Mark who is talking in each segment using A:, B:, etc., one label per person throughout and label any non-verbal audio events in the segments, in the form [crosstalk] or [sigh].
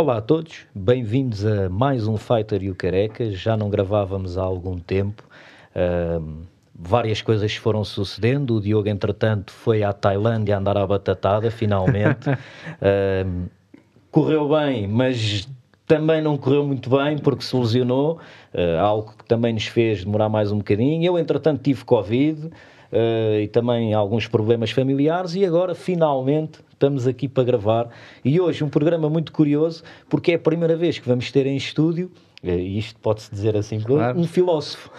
A: Olá a todos, bem-vindos a mais um Fighter e o Careca. Já não gravávamos há algum tempo. Uh, várias coisas foram sucedendo. O Diogo, entretanto, foi à Tailândia andar à batatada, finalmente. [laughs] uh, correu bem, mas também não correu muito bem porque se lesionou, uh, algo que também nos fez demorar mais um bocadinho. Eu, entretanto, tive Covid. Uh, e também alguns problemas familiares, e agora finalmente estamos aqui para gravar. E hoje um programa muito curioso, porque é a primeira vez que vamos ter em estúdio eh, e isto pode-se dizer assim, claro. um filósofo.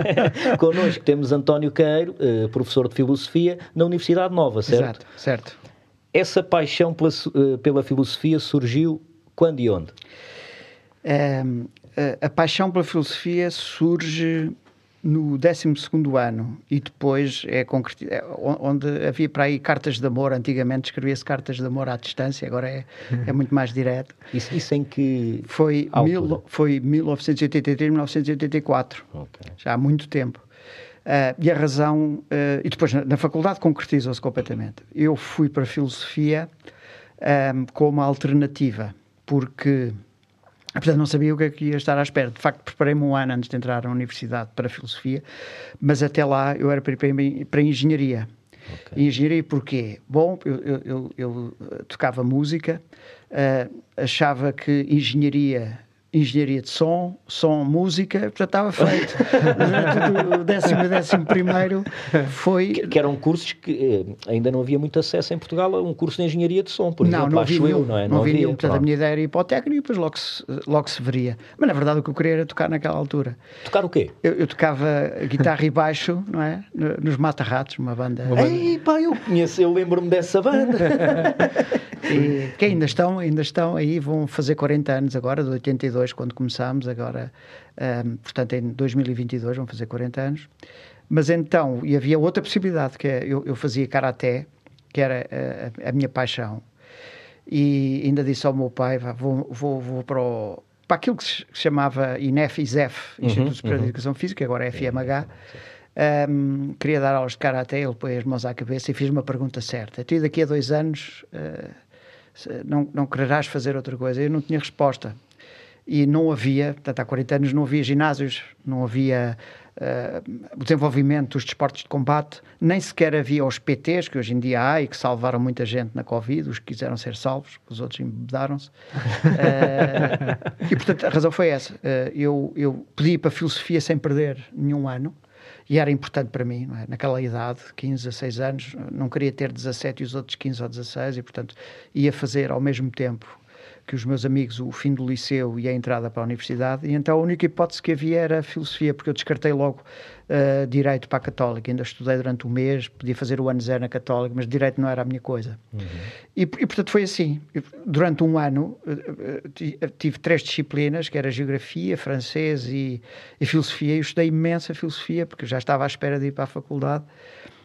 A: [laughs] Connosco temos António Queiro, uh, professor de filosofia na Universidade Nova, certo?
B: Exato, certo.
A: Essa paixão pela, pela filosofia surgiu quando e onde?
B: Um, a, a paixão pela filosofia surge no 12 ano e depois é, é onde havia para aí cartas de amor. Antigamente escrevia-se cartas de amor à distância, agora é, é muito mais direto. [laughs]
A: Isso, isso em que.
B: Foi, mil, foi 1983, 1984, okay. já há muito tempo. Uh, e a razão. Uh, e depois na, na faculdade concretizou-se completamente. Eu fui para a filosofia um, como alternativa, porque Portanto, não sabia o que é que ia estar à espera. De facto, preparei-me um ano antes de entrar na universidade para filosofia, mas até lá eu era para, para engenharia. Okay. Engenharia porquê? Bom, eu, eu, eu, eu tocava música, uh, achava que engenharia engenharia de som, som, música, portanto estava feito. Durante o décimo e décimo primeiro foi...
A: Que, que, eram cursos que eh, ainda não havia muito acesso em Portugal a um curso de engenharia de som, por
B: não,
A: exemplo,
B: não havia,
A: eu, não é?
B: Não, não havia, nenhum, portanto a minha ideia era ir para o técnico e depois logo se, logo se veria. Mas na verdade o que eu queria era tocar naquela altura.
A: Tocar o quê?
B: Eu, eu tocava guitarra e baixo, não é? Nos Mata-Ratos, uma banda... Uma
A: banda... Ei, pá, eu conheço, eu lembro-me dessa banda. [laughs]
B: e, que ainda estão, ainda estão aí, vão fazer 40 anos agora, de 82, quando começámos, agora, um, portanto, em 2022 vão fazer 40 anos. Mas então, e havia outra possibilidade, que é, eu, eu fazia karaté, que era a, a, minha paixão, e ainda disse ao meu pai, vou, vou, vou para o, para aquilo que se chamava INEF, ISEF, uhum, Instituto Superior uhum. de Educação Física, agora é FMH, um, queria dar aulas de Karaté, ele pôs as mãos à cabeça e fiz uma pergunta certa. Tu daqui a dois anos uh, não, não quererás fazer outra coisa? Eu não tinha resposta. E não havia, portanto, há 40 anos não havia ginásios, não havia uh, o desenvolvimento dos desportos de combate, nem sequer havia os PTs, que hoje em dia há e que salvaram muita gente na Covid, os que quiseram ser salvos, os outros embedaram-se. Uh, e, portanto, a razão foi essa. Uh, eu, eu pedi para a filosofia sem perder nenhum ano, e era importante para mim, é? naquela idade, 15, 16 anos, não queria ter 17 e os outros 15 ou 16, e portanto ia fazer ao mesmo tempo que os meus amigos o fim do liceu e a entrada para a universidade, e então a única hipótese que havia era a filosofia, porque eu descartei logo uh, direito para a católica. Ainda estudei durante um mês, podia fazer o ano zero na católica, mas direito não era a minha coisa. Uhum. E, e, portanto foi assim. Durante um ano uh, tive três disciplinas, que era geografia, francês e, e filosofia, e eu estudei imensa filosofia, porque já estava à espera de ir para a faculdade.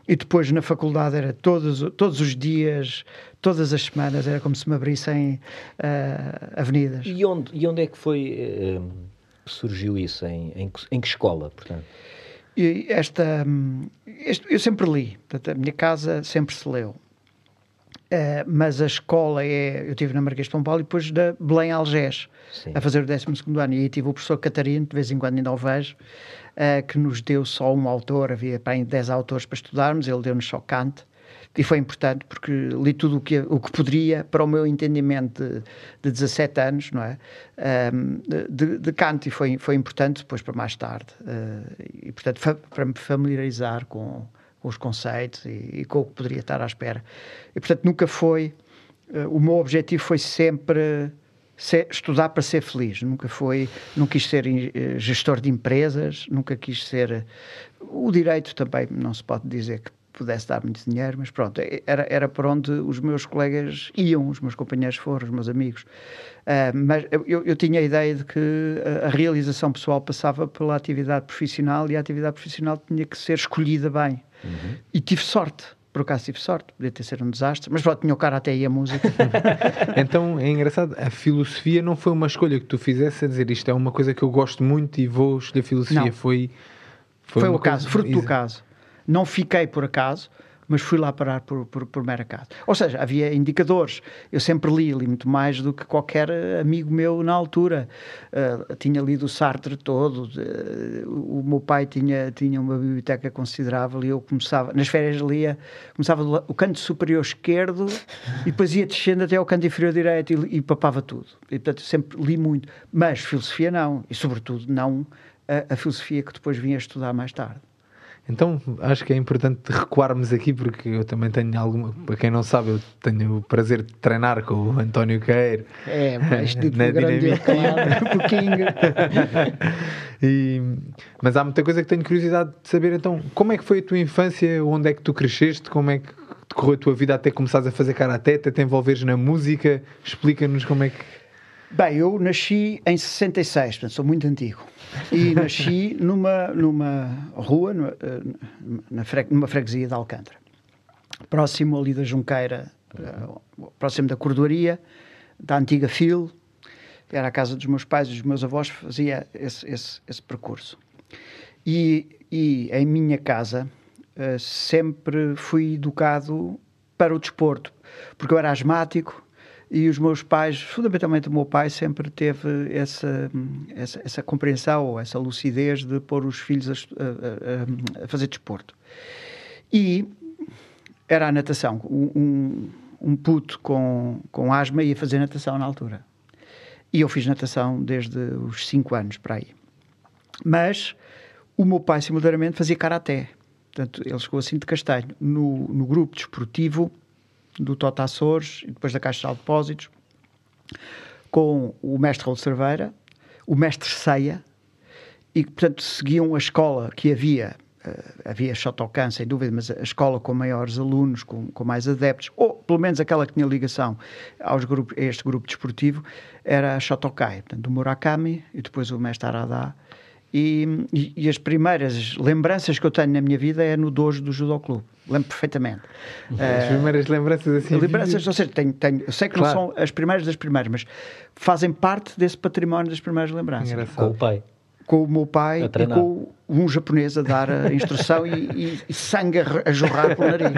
B: E depois na faculdade era todos, todos os dias, todas as semanas, era como se me abrissem uh, avenidas.
A: E onde, e onde é que foi uh, surgiu isso? Em, em, em, que escola, portanto?
B: E esta, este, eu sempre li, portanto, a minha casa sempre se leu. Uh, mas a escola é. Eu estive na Marquês de São Paulo e depois da Belém Algés, Sim. a fazer o 12 ano. E aí tive o professor Catarino, de vez em quando ainda o vejo, uh, que nos deu só um autor, havia para 10 autores para estudarmos, ele deu-nos só Kant. E foi importante porque li tudo o que, o que poderia para o meu entendimento de, de 17 anos, não é? Um, de, de, Kant, e foi, foi importante depois para mais tarde. Uh, e, portanto, fa, para me familiarizar com, com os conceitos e, e, com o que poderia estar à espera. E, portanto, nunca foi. Uh, o meu objetivo foi sempre ser, estudar para ser feliz. Nunca foi, nunca quis ser uh, gestor de empresas, nunca quis ser. Uh, o direito também não se pode dizer que pudesse dar muito dinheiro, mas pronto, é, era, era para onde os meus colegas iam, os meus companheiros foram, os meus amigos. Uh, mas eu, eu, tinha a ideia de que a, a, realização pessoal passava pela atividade profissional e a atividade profissional tinha que ser escolhida bem. Uhum. E tive sorte por acaso tive sorte, podia ter sido um desastre, mas pronto, tinha o cara até aí a música. [laughs]
C: então é engraçado, a filosofia não foi uma escolha que tu fizesse a dizer isto é uma coisa que eu gosto muito e vou escolher filosofia. Não. Foi,
B: foi, foi o caso, fruto do caso. Não fiquei por acaso, mas fui lá parar por, por, por mera acaso. Ou seja, havia indicadores. Eu sempre li, li muito mais do que qualquer amigo meu na altura. Uh, tinha lido o Sartre todo, o meu pai tinha, tinha uma biblioteca considerável e eu começava, nas férias lia, começava o canto superior esquerdo e depois ia descendo até ao canto inferior direito e, e papava tudo. E portanto sempre li muito. Mas filosofia não, e sobretudo não a, a filosofia que depois vim a estudar mais tarde.
C: Então acho que é importante recuarmos aqui porque eu também tenho alguma, para quem não sabe, eu tenho o prazer de treinar com o António Queiro.
B: É, mais de [laughs] na grande claro, [laughs] [laughs]
C: e, mas há muita coisa que tenho curiosidade de saber. Então, como é que foi a tua infância? Onde é que tu cresceste? Como é que decorreu a tua vida até começares a fazer karaté, até te envolveres na música? Explica-nos como é que.
B: Bem, eu nasci em 66, portanto sou muito antigo. E nasci numa, numa rua, numa, eh, na fre, numa freguesia de Alcântara. Próximo ali da Junqueira, uh, próximo da cordoaria, da antiga FIL. Era a casa dos meus pais e dos meus avós, fazia esse, esse, esse percurso. E, e em minha casa uh, sempre fui educado para o desporto, porque eu era asmático, e os meus pais, fundamentalmente o meu pai, sempre teve essa, essa, essa compreensão, essa lucidez de pôr os filhos a, a, a, fazer desporto. E era a natação. Um, um puto com, com asma ia fazer natação na altura. E eu fiz natação desde os 5 anos para aí. Mas o meu pai, simultaneamente, fazia karaté. Portanto, ele chegou assim de castanho. No, no grupo desportivo do Tota Açores e depois da Caixa de Depósitos, com o mestre Raul Cerveira, o mestre Ceia, e portanto seguiam a escola que havia, uh, havia Shotokan sem dúvida, mas a escola com maiores alunos, com, com mais adeptos, ou pelo menos aquela que tinha ligação aos grupos, a este grupo desportivo, era a Shotokai, portanto Murakami e depois o mestre Arada, e, e, e, as primeiras lembranças que eu tenho na minha vida é no dojo do Judo Clube. Lembro perfeitamente.
C: As uh, primeiras lembranças assim.
B: Lembranças, ou seja, tenho, tenho, eu sei que claro. não são as primeiras das primeiras, mas fazem parte desse património das primeiras lembranças.
A: Engraçado. Com o pai
B: com o meu pai e com um japonês a dar a [laughs] instrução e, e, sangue a, jorrar pelo nariz.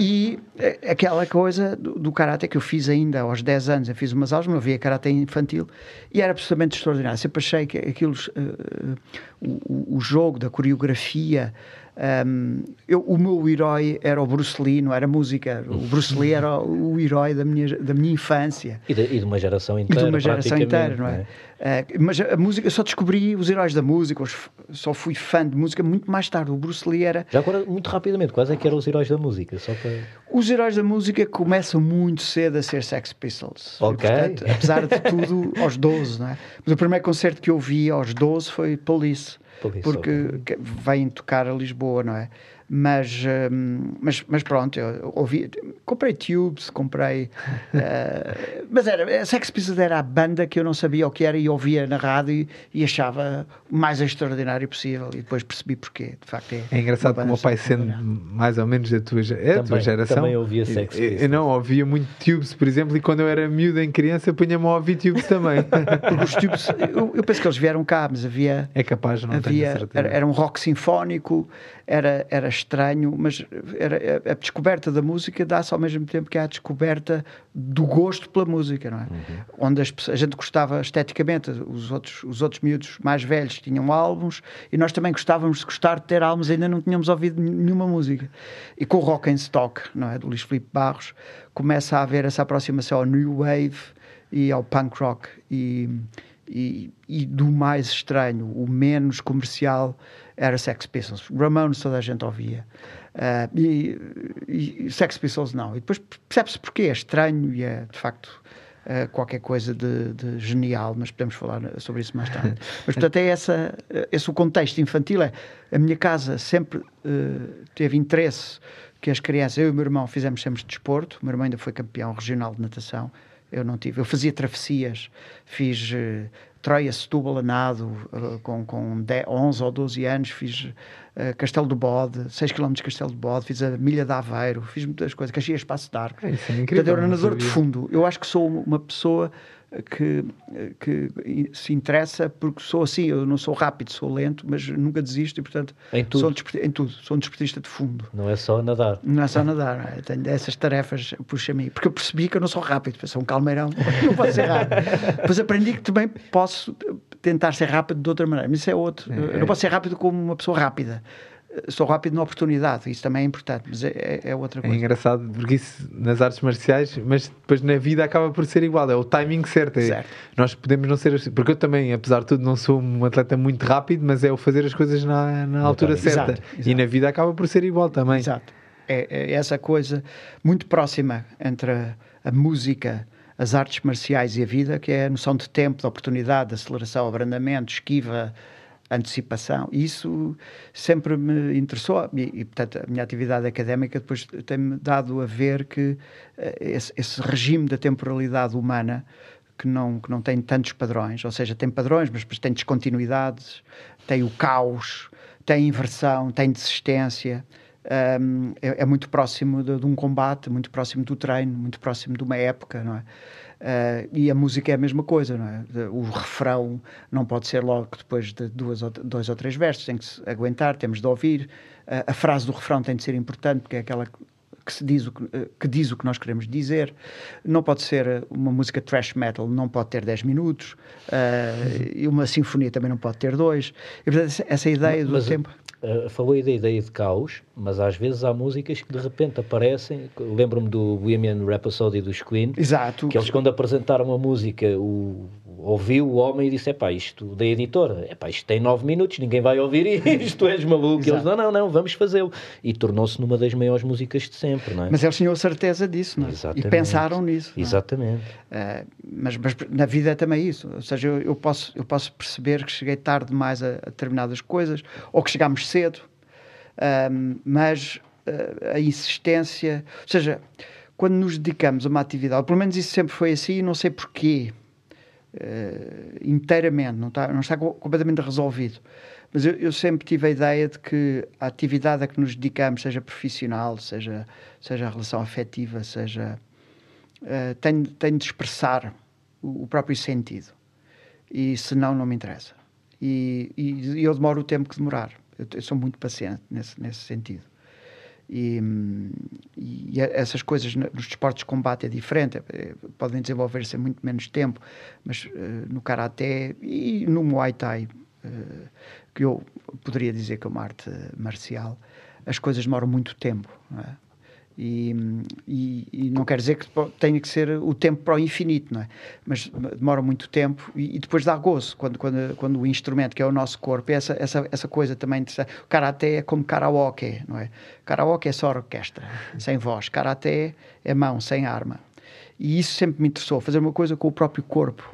B: E eh, aquela coisa do, do karate que eu fiz ainda aos 10 anos, eu fiz umas aulas, mas eu via karate infantil e era absolutamente extraordinário. Sempre achei que aquilo, uh, o, o jogo da coreografia, um, eu, o meu herói era o Bruce Lee, não era música. O Bruce Lee era o, o herói da minha, da minha infância.
A: E de, e de uma geração inteira.
B: E de uma geração inteira, não é? É? Uh, mas a música, eu só descobri os heróis da música, só fui fã de música muito mais tarde. O Bruce Lee era.
A: Já agora, muito rapidamente, quais é que eram os heróis da música? Só para...
B: Os heróis da música começam muito cedo a ser Sex Pistols.
A: Ok.
B: E, portanto, apesar de tudo, [laughs] aos 12, não é? Mas o primeiro concerto que eu vi aos 12 foi Police porque vêm tocar a Lisboa, não é? Mas, hum, mas, mas pronto, eu ouvi, comprei Tubes, comprei. uh, [laughs] mas era, a Sex Pistols era a banda que eu não sabia o que era e ouvia na rádio e, e achava o mais extraordinário possível. E depois percebi porquê, de facto. É,
C: é engraçado que o meu pai, sendo mais ou menos da tua, é também, tua geração.
A: Também ouvia Sex Pistols.
C: Eu, não ouvia muito Tubes, por exemplo, e quando eu era miúdo em criança, punha-me a ouvir Tubes também. [laughs]
B: Porque os Tubes, eu, eu, penso que eles vieram cá, mas havia.
C: É capaz, não
B: havia,
C: tenho
B: era, era um rock sinfónico, era, era estranho, mas era, a, descoberta da música dá-se ao mesmo tempo que há a descoberta do gosto pela música, não é? Uhum. Onde as, a gente gostava esteticamente, os outros, os outros miúdos mais velhos tinham álbuns e nós também gostávamos de gostar de ter álbuns, ainda não tínhamos ouvido nenhuma música. E com o Rock and Stock, não é? Do Luís Filipe Barros, começa a haver essa aproximação ao New Wave e ao punk rock e, e, e do mais estranho, o menos comercial era Sex Pistols. Ramones toda a gente ouvia. Uh, e, e, Sex Pistols não. E depois percebe-se porque é estranho e é, de facto, uh, qualquer coisa de, de, genial, mas podemos falar sobre isso mais tarde. [laughs] Mas, portanto, é essa, esse o contexto infantil. É, a minha casa sempre uh, teve interesse que as crianças, eu e o meu irmão, fizemos sempre de desporto. O meu irmão ainda foi campeão regional de natação. Eu não tive. Eu fazia travessias, fiz uh, Troia, Setúbal, a nado, uh, com, com 10, 11 ou 12 anos, fiz uh, Castelo do Bode, 6 km de Castelo do Bode, fiz a Milha de Aveiro, fiz muitas coisas, Caxias Espaço de Arco.
C: É, isso é incrível.
B: Portanto, eu era nadador de fundo. Eu acho que sou uma pessoa que, que se interessa porque sou assim, eu não sou rápido, sou lento, mas nunca desisto e, portanto,
A: em tudo.
B: Sou, em tudo, sou um desportista de fundo.
A: Não é só nadar.
B: Não é só nadar, é? tenho essas tarefas, puxa-me, porque eu percebi que eu não sou rápido, sou um calmeirão, não posso ser rápido. [laughs] Depois aprendi que também posso tentar ser rápido de outra maneira, mas isso é outro. É, eu não posso ser rápido como uma pessoa rápida sou rápido na oportunidade, isso também é importante, mas é, é, é outra é coisa.
C: É engraçado, porque isso nas artes marciais, mas depois na vida acaba por ser igual, é o timing certo. É, certo. Nós podemos não ser porque eu também, apesar de tudo, não sou um atleta muito rápido, mas é o fazer as coisas na, na altura certa. Exato, exato. E na vida acaba por ser igual também.
B: Exato. É, é essa coisa muito próxima entre a, a música as artes marciais e a vida, que é a noção de tempo, de oportunidade, de aceleração, abrandamento, esquiva, antecipação. Isso sempre me interessou e, e, portanto, a minha atividade académica depois tem-me dado a ver que uh, esse, esse, regime da temporalidade humana que não, que não tem tantos padrões, ou seja, tem padrões, mas tem descontinuidades, tem o caos, tem inversão, tem desistência. Um, é, é, muito próximo de, de um combate, muito próximo do treino, muito próximo de uma época, não é? Uh, e a música é a mesma coisa, não é? O refrão não pode ser logo depois de duas ou, dois ou três versos, tem que se aguentar, temos de ouvir. Uh, a frase do refrão tem de ser importante, porque é aquela que, se diz o que, uh, que, diz o que nós queremos dizer. Não pode ser uma música thrash metal, não pode ter 10 minutos. e uma sinfonia também não pode ter dois. E, portanto, essa ideia do
A: mas,
B: tempo.
A: Uh, falou aí da ideia de caos, mas às vezes há músicas que de repente aparecem. Lembro-me do Bohemian Rhapsody dos Queen.
B: Exato.
A: Que eles, quando apresentaram a música, o, ouviu o homem e disse: é pá, isto da editora, é pá, isto tem nove minutos, ninguém vai ouvir [laughs] isto, és maluco. Exato. Eles: não, não, não, vamos fazê-lo. E tornou-se numa das maiores músicas de sempre, não é?
B: Mas eles tinham certeza disso, não é? Exatamente. E pensaram nisso.
A: É? Exatamente.
B: É? Uh, mas, mas, na vida é também isso. Ou seja, eu, eu, posso, eu posso perceber que cheguei tarde demais a, a determinadas coisas, ou que chegámos cedo, uh, mas uh, a insistência. Ou seja, quando nos dedicamos a uma atividade, pelo menos isso sempre foi assim, não sei porquê uh, inteiramente, não está, não está completamente resolvido. Mas eu, eu, sempre tive a ideia de que a atividade a que nos dedicamos, seja profissional, seja, seja a relação afetiva, seja. Uh, tem, tem de expressar o, o, próprio sentido. E senão, não me interessa. E, e, e eu demoro o tempo que demorar. Eu, eu sou muito paciente nesse, nesse sentido. E, e, essas coisas nos desportos de combate é diferente, é, podem desenvolver-se em muito menos tempo, mas uh, no Karaté e no Muay Thai, uh, que eu poderia dizer que é uma arte marcial, as coisas demoram muito tempo. É? E, e, e, não quer dizer que tenha que ser o tempo para o infinito, não é? Mas demora muito tempo e, e, depois dá gozo quando, quando, quando o instrumento, que é o nosso corpo, essa, essa, essa coisa também. O karaté é como karaoke, não é? Karaoke é só orquestra, sem voz. Karaté é mão, sem arma. E isso sempre me interessou, fazer uma coisa com o próprio corpo,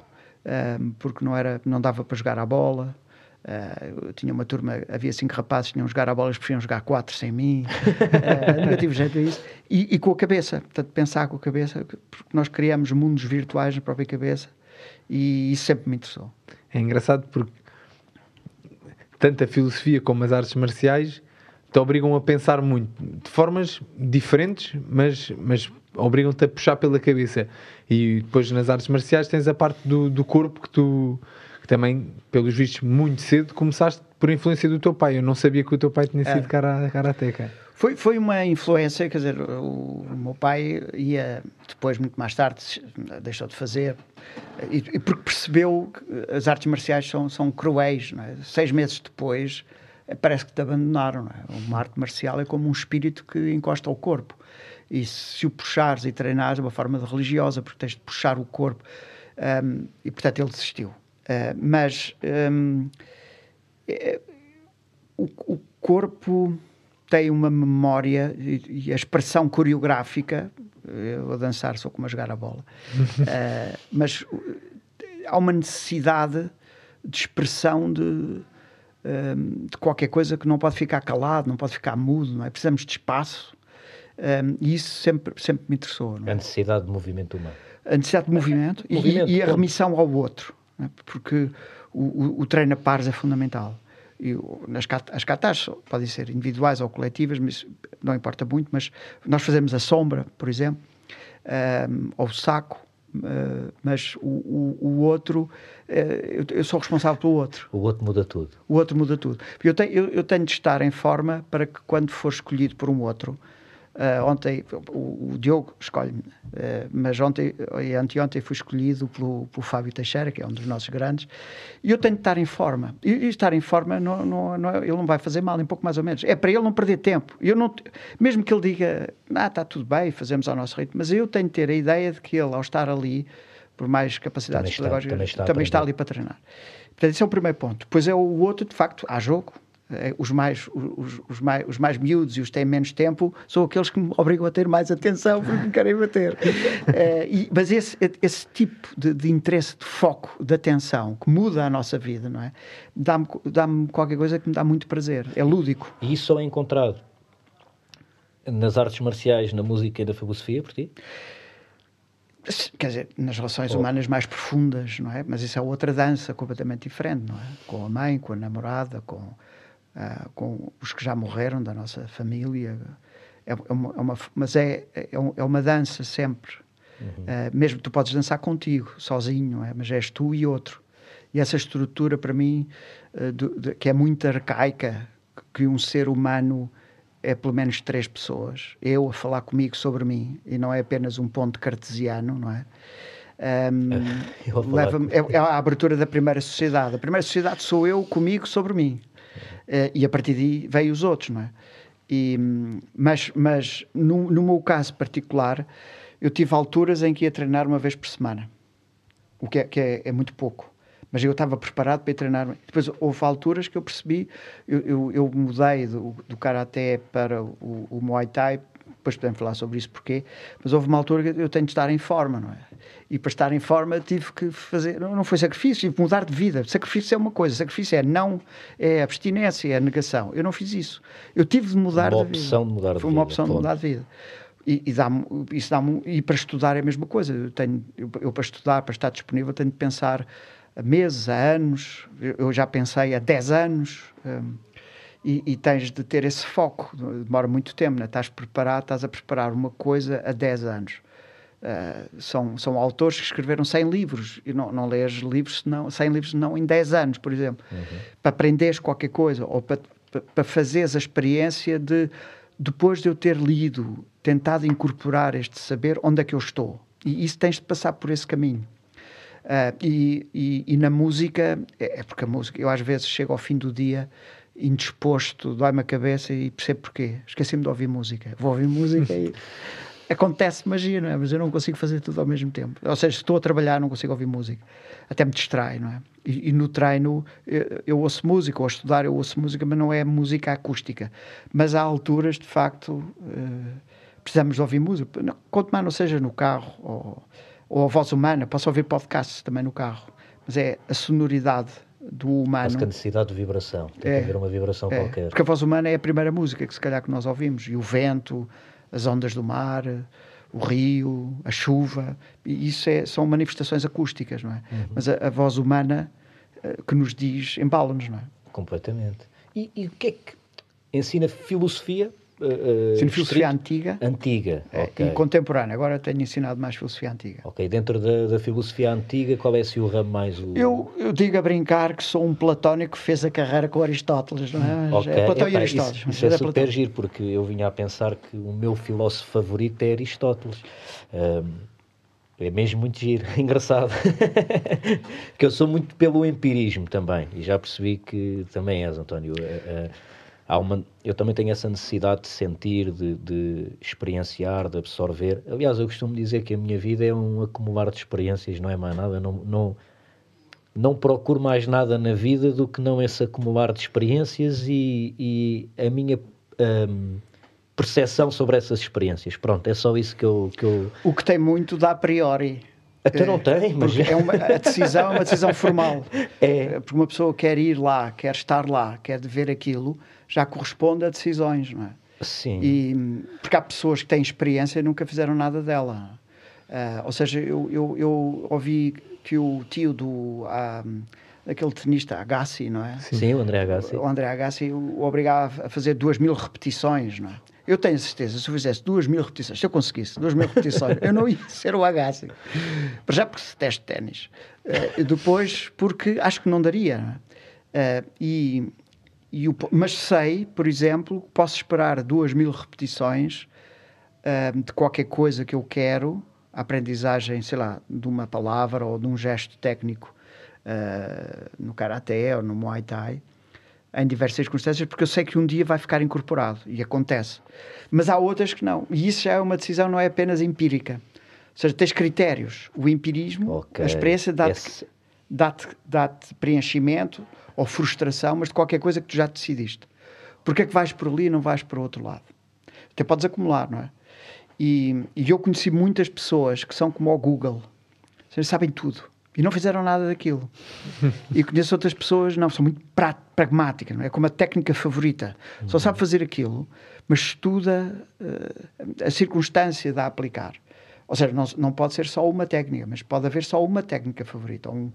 B: um, porque não, era, não dava para jogar a bola. Uh, eu tinha uma turma, havia cinco rapazes que tinham jogar a bola, eles preferiam jogar quatro sem mim. Uh, [laughs] nunca tive jeito a isso. E, e, com a cabeça, portanto, pensar com a cabeça, porque nós criamos mundos virtuais na própria cabeça e isso sempre me interessou.
C: É engraçado porque tanto a filosofia como as artes marciais te obrigam a pensar muito, de formas diferentes, mas, mas obrigam-te a puxar pela cabeça. E depois nas artes marciais tens a parte do, do corpo que tu também, pelos vistos, muito cedo começaste por influência do teu pai. Eu não sabia que o teu pai tinha sido é. karateca.
B: Foi, foi uma influência, quer dizer, o, o, meu pai ia depois, muito mais tarde, deixou de fazer, e, e porque percebeu que as artes marciais são, são cruéis. É? Seis meses depois, parece que te abandonaram. É? Uma arte marcial é como um espírito que encosta ao corpo. E se o puxares e treinares é uma forma de religiosa, porque tens de puxar o corpo. Um, e portanto ele desistiu. Uh, mas um, é, o, o, corpo tem uma memória e, e, a expressão coreográfica. Eu a dançar sou como a jogar a bola, uh, [laughs] mas há uma necessidade de expressão de, um, de qualquer coisa que não pode ficar calado, não pode ficar mudo, não é? Precisamos de espaço. Um, e isso sempre, sempre me interessou.
A: É? A necessidade de movimento humano.
B: A necessidade de movimento, movimento e, e, a remissão ao outro né? porque o, o, o, treino a pares é fundamental. E nas, as catas podem ser individuais ou coletivas, mas não importa muito, mas nós fazemos a sombra, por exemplo, um, ou o saco, uh, mas o, o, o outro, uh, eu, eu, sou responsável pelo outro.
A: O outro muda tudo.
B: O outro muda tudo. Eu tenho, eu, eu tenho de estar em forma para que quando for escolhido por um outro, Uh, ontem, o, o Diogo escolhe-me, uh, mas ontem e anteontem fui escolhido pelo, pelo Fábio Teixeira, que é um dos nossos grandes, e eu tenho de estar em forma. E, e estar em forma, não, não, não, ele não vai fazer mal, nem pouco mais ou menos. É para ele não perder tempo. Eu não, mesmo que ele diga, ah, está tudo bem, fazemos ao nosso ritmo, mas eu tenho de ter a ideia de que ele, ao estar ali, por mais capacidades também pedagógicas, também, está, também está ali para treinar. Portanto, esse é o primeiro ponto. Depois é o outro, de facto, há jogo, os mais, os, os, mais, os mais miúdos e os que têm menos tempo são aqueles que me obrigam a ter mais atenção porque me querem bater. é, [laughs] e, mas esse, esse tipo de, de, interesse, de foco, de atenção, que muda a nossa vida, não é? Dá-me dá qualquer coisa que me dá muito prazer. É lúdico.
A: E isso só é encontrado nas artes marciais, na música e na filosofia, por ti?
B: Quer dizer, nas relações oh. humanas mais profundas, não é? Mas isso é outra dança completamente diferente, não é? Com a mãe, com a namorada, com uh, com os que já morreram da nossa família. É, é uma, é uma, mas é, é, é, uma dança sempre. Uhum. Uh, mesmo tu podes dançar contigo, sozinho, é? mas és tu e outro. E essa estrutura, para mim, uh, do, de, que é muito arcaica, que um ser humano é pelo menos três pessoas, eu a falar comigo sobre mim, e não é apenas um ponto cartesiano, não é? Um, [laughs] leva é, é a abertura da primeira sociedade. A primeira sociedade sou eu comigo sobre mim. Uh, e a partir daí veio os outros, não é? E, mas mas no, no meu caso particular, eu tive alturas em que ia treinar uma vez por semana, o que é, que é, é muito pouco. Mas eu estava preparado para ir treinar. Depois houve alturas que eu percebi, eu, eu, eu mudei do, do Karaté para o, o Muay Thai depois podemos falar sobre isso porquê, mas houve uma altura que eu tenho de estar em forma, não é? E para estar em forma tive que fazer, não foi sacrifício, tive que mudar de vida. Sacrifício é uma coisa, sacrifício é não, é abstinência, é negação. Eu não fiz isso. Eu tive de mudar
A: uma
B: de vida.
A: opção de mudar de
B: foi uma opção de mudar de vida. E, e, dá isso dá e para estudar é a mesma coisa. Eu, tenho, eu, eu, para estudar, para estar disponível, tenho de pensar a meses, a anos. Eu, eu já pensei há 10 anos. Hum, e, e, tens de ter esse foco. Demora muito tempo, né? estás preparado, estás a preparar uma coisa há 10 anos. Uh, são, são autores que escreveram 100 livros e não, não lês livros senão, 100 livros não em 10 anos, por exemplo, uhum. para aprenderes qualquer coisa ou para, para, para fazeres a experiência de, depois de eu ter lido, tentado incorporar este saber, onde é que eu estou. E isso tens de passar por esse caminho. Uh, e, e, e, na música, é, é porque a música, eu às vezes chego ao fim do dia indisposto, dói-me a cabeça e percebo porquê. Esqueci-me de ouvir música. Vou ouvir música e [laughs] acontece magia, não é? Mas eu não consigo fazer tudo ao mesmo tempo. Ou seja, se estou a trabalhar, não consigo ouvir música. Até me distrai, não é? E, e no treino eu, eu, ouço música, ou a estudar eu ouço música, mas não é música acústica. Mas há alturas, de facto, uh, precisamos de ouvir música. Quanto mais não seja no carro ou, ou a voz humana, posso ouvir podcasts também no carro. Mas é a sonoridade do humano. Acho
A: que a necessidade de vibração. Tem é, que haver uma vibração é, qualquer.
B: Porque a voz humana é a primeira música que se calhar que nós ouvimos. E o vento, as ondas do mar, o rio, a chuva. E isso é, são manifestações acústicas, não é? Uhum. Mas a, a, voz humana eh, que nos diz embala-nos, não é?
A: Completamente. E, e o que é que ensina filosofia
B: Uh, Sim, filosofia antiga.
A: Antiga,
B: é, okay. E contemporânea. Agora tenho ensinado mais filosofia antiga.
A: Ok, dentro da, da filosofia antiga, qual é assim, o ramo mais... O...
B: Eu, eu digo a brincar que sou um platónico que fez a carreira com Aristóteles, não é?
A: Okay. É Platão e Aristóteles. Isso, isso é, é super giro, porque eu vinha a pensar que o meu filósofo favorito é Aristóteles. Um, é mesmo muito giro, [laughs] engraçado. [laughs] que eu sou muito pelo empirismo também, e já percebi que também és, António. Uh, uh, há uma, eu também tenho essa necessidade de sentir, de, de, experienciar, de absorver. Aliás, eu costumo dizer que a minha vida é um acumular de experiências, não é mais nada. Não, não, não procuro mais nada na vida do que não esse acumular de experiências e, e a minha um, percepção sobre essas experiências. Pronto, é só isso que eu. Que eu...
B: O que tem muito da a priori.
A: Até não tem, mas.
B: É uma, a decisão é uma decisão formal. [laughs] É. Porque uma pessoa quer ir lá, quer estar lá, quer ver aquilo já corresponde a decisões, não é?
A: Sim.
B: E, porque há pessoas que têm experiência e nunca fizeram nada dela. Uh, ou seja, eu, eu, eu, ouvi que o tio do. Uh, aquele tenista Agassi, não é?
A: Sim, o André Agassi.
B: O André Agassi o obrigava a fazer duas mil repetições, não é? Eu tenho certeza, se eu fizesse duas mil repetições, se eu conseguisse duas mil repetições, eu não ia ser o H. Assim. Para já porque se teste ténis. Uh, depois porque acho que não daria. Uh, e, e o, mas sei, por exemplo, que posso esperar duas mil repetições uh, de qualquer coisa que eu quero, a aprendizagem, sei lá, de uma palavra ou de um gesto técnico no Karaté ou no Muay Thai em diversas circunstâncias, porque eu sei que um dia vai ficar incorporado e acontece. Mas há outras que não. E isso já é uma decisão, não é apenas empírica. Ou seja, tens critérios. O empirismo, okay. a experiência dá-te dá dá preenchimento ou frustração, mas de qualquer coisa que tu já decidiste. Porque é que vais por ali e não vais para o outro lado? Até podes acumular, não é? E, e eu conheci muitas pessoas que são como o Google. Seja, sabem tudo e não fizeram nada daquilo. [laughs] e conheço outras pessoas, não, são muito pra, pragmáticas, não é? como a técnica favorita. Só sabe fazer aquilo, mas estuda uh, a circunstância de a aplicar. Ou seja, não, não pode ser só uma técnica, mas pode haver só uma técnica favorita. Um,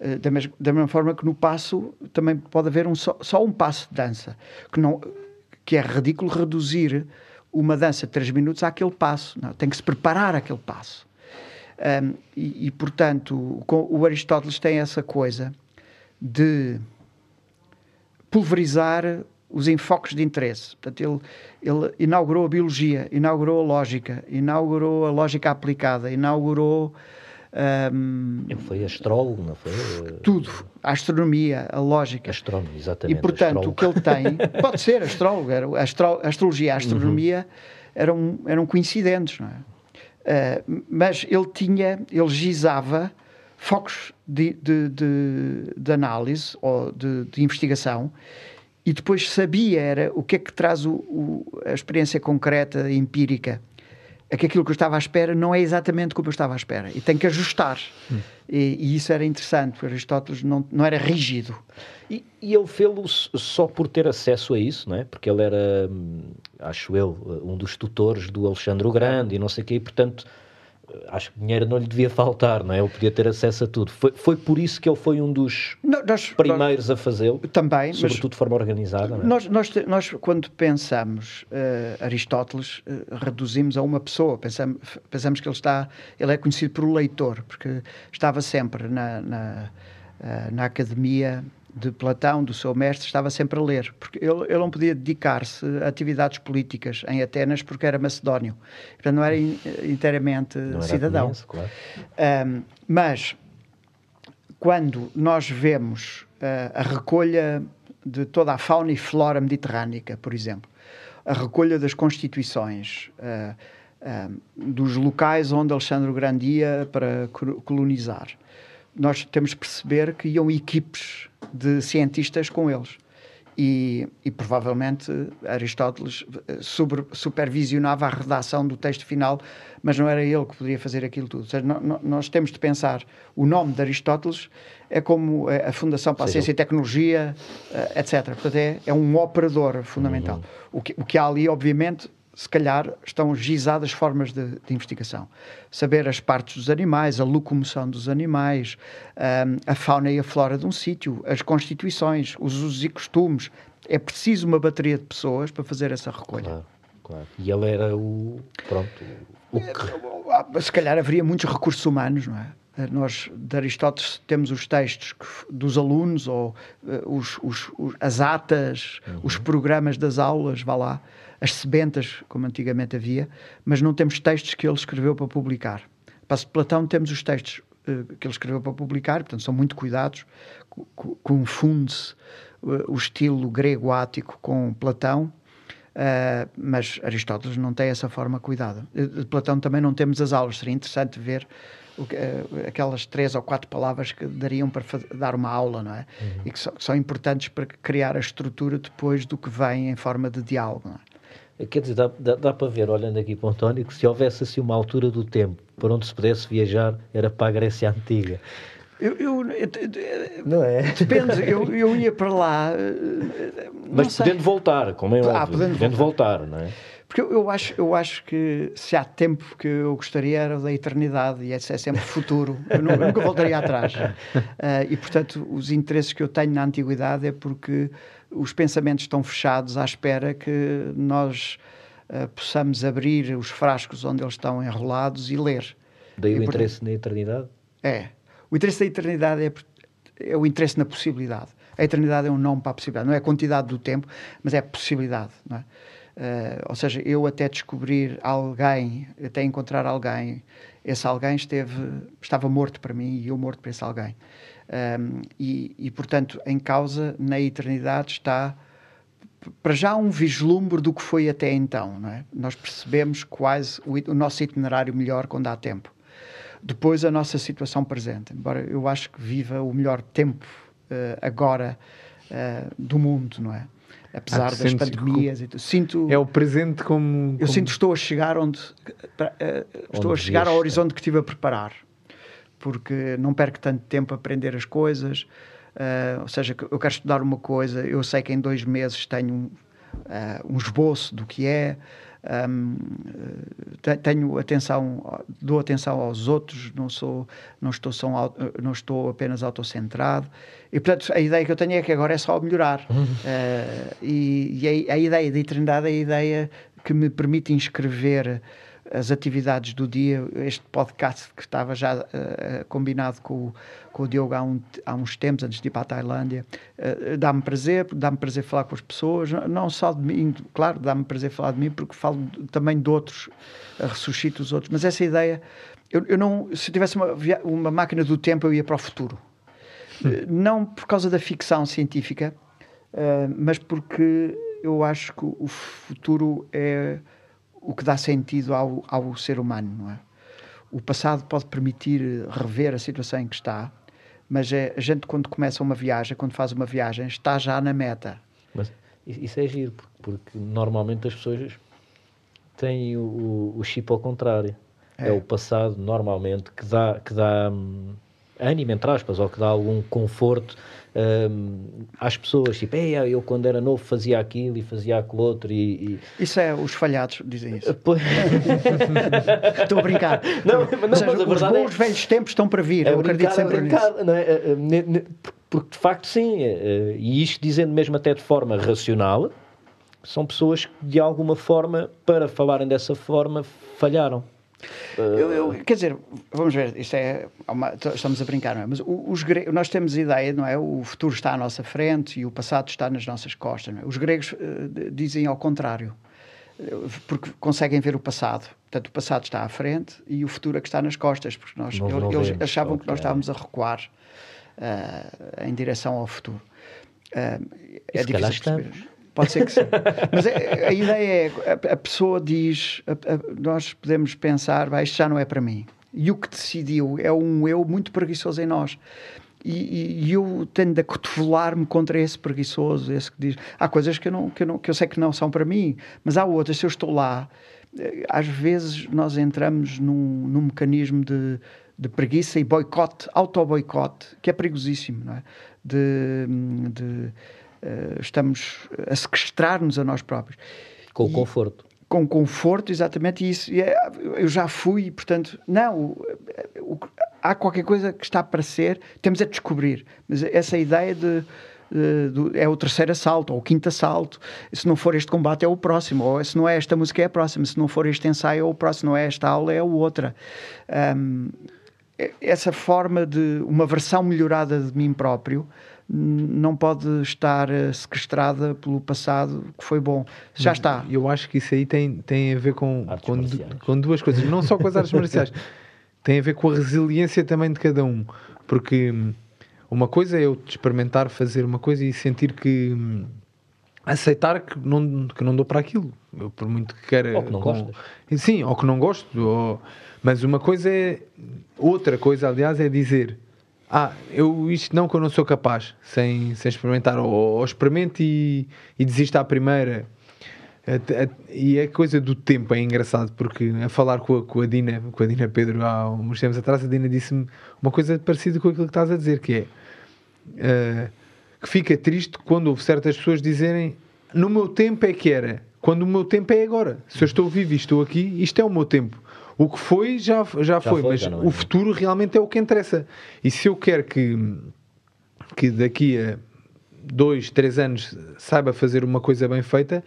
B: uh, da, mes da, mesma forma que no passo também pode haver um só, só um passo de dança, que, não, que é ridículo reduzir uma dança de 3 minutos àquele passo. Não, tem que se preparar aquele passo. Um, e, e, portanto, o Aristóteles tem essa coisa de pulverizar os enfoques de interesse. Portanto, ele, ele inaugurou a biologia, inaugurou a lógica, inaugurou a lógica aplicada, inaugurou. Um,
A: ele foi astrólogo, não foi?
B: Tudo. A astronomia, a lógica.
A: Astrónomo, exatamente.
B: E, portanto, astrólogo. o que ele tem. Pode ser astrólogo. Era, astro, a astrologia e a astronomia uhum. eram, eram coincidentes, não é? Uh, mas ele tinha, ele gizava focos de, de, de, de análise ou de, de, investigação e depois sabia era o que é que traz o, o, a experiência concreta, empírica é que aquilo que eu estava à espera não é exatamente como eu estava à espera e tem que ajustar. Hum. E, e, isso era interessante, porque Aristóteles não, não era rígido.
A: E, e ele fê-lo só por ter acesso a isso, não é? Porque ele era, hum, acho eu, um dos tutores do Alexandre o Grande e não sei o quê, e portanto acho que dinheiro não lhe devia faltar, não é? Ele podia ter acesso a tudo. Foi, foi por isso que ele foi um dos não, nós, primeiros nós, a fazê-lo?
B: Também.
A: Sobretudo de forma organizada,
B: é? nós, nós, nós, quando pensamos uh, Aristóteles, uh, reduzimos a uma pessoa. Pensamos, pensamos que ele está... Ele é conhecido por leitor, porque estava sempre na, na, uh, na academia de Platão, do seu mestre, estava sempre a ler, porque ele, ele não podia dedicar-se a atividades políticas em Atenas porque era macedónio, portanto não era in, inteiramente não cidadão. Era claro. um, mas quando nós vemos uh, a recolha de toda a fauna e flora mediterrânica, por exemplo, a recolha das constituições, uh, uh, dos locais onde Alexandre o Grande ia para colonizar, nós temos de perceber que iam equipes de cientistas com eles. E, e provavelmente Aristóteles eh, super, supervisionava a redação do texto final, mas não era ele que poderia fazer aquilo tudo. Ou seja, nós temos de pensar, o nome de Aristóteles é como a Fundação para a Ciência e Tecnologia, eh, etc. Portanto, é, é um operador fundamental. Uhum. O, que, o que há ali, obviamente, se calhar estão gizadas formas de, de, investigação. Saber as partes dos animais, a locomoção dos animais, um, a fauna e a flora de um sítio, as constituições, os usos e costumes. É preciso uma bateria de pessoas para fazer essa recolha.
A: Claro, claro. E ele era o. Pronto. O
B: que... Se calhar haveria muitos recursos humanos, não é? Nós, de Aristóteles, temos os textos dos alunos, ou uh, os, os, os, as atas, uhum. os programas das aulas, vá lá as sebentas, como antigamente havia, mas não temos textos que ele escreveu para publicar. Para Platão temos os textos uh, que ele escreveu para publicar, portanto são muito cuidados, confunde-se uh, o estilo grego-ático com Platão, uh, mas Aristóteles não tem essa forma cuidada. De Platão também não temos as aulas, seria interessante ver aquelas três ou quatro palavras que dariam para dar uma aula, não é? Uhum. E que, so, que, são importantes para criar a estrutura depois do que vem em forma de diálogo, não é?
A: Quer dizer, dá, dá, dá, para ver, olhando aqui para o António, que se houvesse assim uma altura do tempo para onde se pudesse viajar, era para a Grécia Antiga.
B: Eu, eu, não é? Depende, eu, eu ia para lá. Eh,
A: Mas sei. podendo voltar, como é ah, óbvio, podendo, podendo voltar. voltar, não é?
B: Porque eu, eu, acho, eu acho que se há tempo que eu gostaria era da eternidade e esse é sempre futuro. Eu nunca, eu nunca voltaria atrás. Uh, [laughs] e portanto, os interesses que eu tenho na antiguidade é porque os pensamentos estão fechados à espera que nós uh, possamos abrir os frascos onde eles estão enrolados e ler.
A: Daí
B: e,
A: o interesse na eternidade?
B: É. O interesse da eternidade é, é o interesse na possibilidade. A eternidade é um nome para a possibilidade. Não é a quantidade do tempo, mas é a possibilidade. Não é? Uh, ou seja, eu até descobrir alguém, até encontrar alguém, esse alguém esteve, estava morto para mim e eu morto para esse alguém. Um, e, e, portanto, em causa, na eternidade, está para já um vislumbre do que foi até então. Não é? Nós percebemos quase o, o nosso itinerário melhor quando há tempo. Depois, a nossa situação presente. Embora eu acho que viva o melhor tempo uh, agora uh, do mundo, não é? apesar ah, das pandemias e tudo. Sinto,
C: é o presente como, como...
B: Eu sinto que estou a chegar onde... Uh, estou onde a chegar ao horizonte que estive a preparar. Porque não perco tanto tempo a aprender as coisas. Uh, ou seja, eu quero estudar uma coisa, eu sei que em dois meses tenho um, uh, um esboço do que é, um, tenho atenção, dou atenção aos outros, não sou, não estou, só, não estou apenas autocentrado. E portanto a ideia que eu tenho é que agora é só melhorar. Uh, e, e a, a, ideia da eternidade é a ideia que me permite inscrever as atividades do dia, este podcast que estava já uh, combinado com o, com o Diogo há, um, há, uns tempos, antes de ir para a Tailândia, uh, dá-me prazer, dá-me prazer falar com as pessoas, não só de mim, claro, dá-me prazer falar de mim, porque falo também de outros, ressuscito os outros, mas essa ideia, eu, eu não, se tivesse uma, uma máquina do tempo, eu ia para o futuro. Hum. Não por causa da ficção científica, mas porque eu acho que o futuro é o que dá sentido ao, ao ser humano, não é? O passado pode permitir rever a situação em que está, mas é, a gente, quando começa uma viagem, quando faz uma viagem, está já na meta.
A: Mas isso é giro, porque, normalmente as pessoas têm o, o chip ao contrário. É. é. o passado, normalmente, que dá, que dá hum, ânimo, entre aspas, ou que dá algum conforto um, às pessoas, tipo, Ei, eu quando era novo fazia aquilo e fazia aquilo outro. E,
B: e... [laughs] Isso é, os falhados dizem isso. [laughs] [laughs] Estou a brincar. Não, não, seja, os bons é... velhos tempos estão para vir, é eu acredito sempre brincar, nisso. Não é? Eh,
A: eh, porque de facto, sim, eh, e isto dizendo mesmo até de forma racional, são pessoas que de alguma forma, para falarem dessa forma, falharam.
B: Eu, eu, quer dizer, vamos ver, isto é, uma, estamos a brincar, não é? Mas os gregos, nós temos a ideia, não é? O futuro está à nossa frente e o passado está nas nossas costas. É? Os gregos uh, dizem ao contrário, porque conseguem ver o passado. Portanto, o passado está à frente e o futuro é que está nas costas, porque nós, eles, achavam okay. que nós estávamos a recuar uh, em direção ao futuro. Uh,
A: é difícil perceber.
B: Pode ser que sim. Mas a, a ideia é, a, a pessoa diz, a, nós podemos pensar, isto já não é para mim. E o que decidiu é um eu muito preguiçoso em nós. E, e, eu tendo a cotovelar-me contra esse preguiçoso, esse que diz, há coisas que eu, não, que, eu não, que eu sei que não são para mim, mas há outras, se eu estou lá, eh, às vezes nós entramos num, num mecanismo de, de preguiça e boicote, auto-boicote, que é perigosíssimo, não é? De, de estamos a sequestrar-nos a nós próprios.
A: Com e, conforto.
B: Com conforto, exatamente isso. E é, eu já fui, portanto, não, o, o, há qualquer coisa que está a aparecer, temos a descobrir. Mas essa ideia de é o terceiro assalto ou o quinto assalto. Se não for este combate, é o próximo. Ou se não é esta música, é a próxima. Se não for este ensaio, é o próximo. Não é esta aula, é a outra. Um, essa forma de uma versão melhorada de mim próprio não pode estar eh, sequestrada pelo passado que foi bom. Já está.
C: Eu acho que isso aí tem, tem a ver com, com, com, duas coisas, não só com as artes [laughs] marciais, tem a ver com a resiliência também de cada um. Porque hum, uma coisa é eu experimentar fazer uma coisa e sentir que hum, aceitar que não, que não dou para aquilo. Eu, por muito que queira.
A: Ou que não com...
C: Sim, ou que não gosto. Ou... Mas uma coisa é. Outra coisa, aliás, é dizer ah, eu isto não que eu não sou capaz, sem, sem experimentar, ou, ou experimento e, e desisto à primeira. E a coisa do tempo é engraçado porque a falar com a, com a Dina, com a Dina Pedro há uns tempos atrás, a Dina disse-me uma coisa parecida com aquilo que estás a dizer, que é uh, que fica triste quando houve certas pessoas dizerem no meu tempo é que era, quando o meu tempo é agora. Se eu estou vivo e estou aqui, isto é o meu tempo. O que foi, já, já, já foi, foi, mas já o é. futuro realmente é o que interessa. E se eu quero que, que daqui a dois, três anos saiba fazer uma coisa bem feita,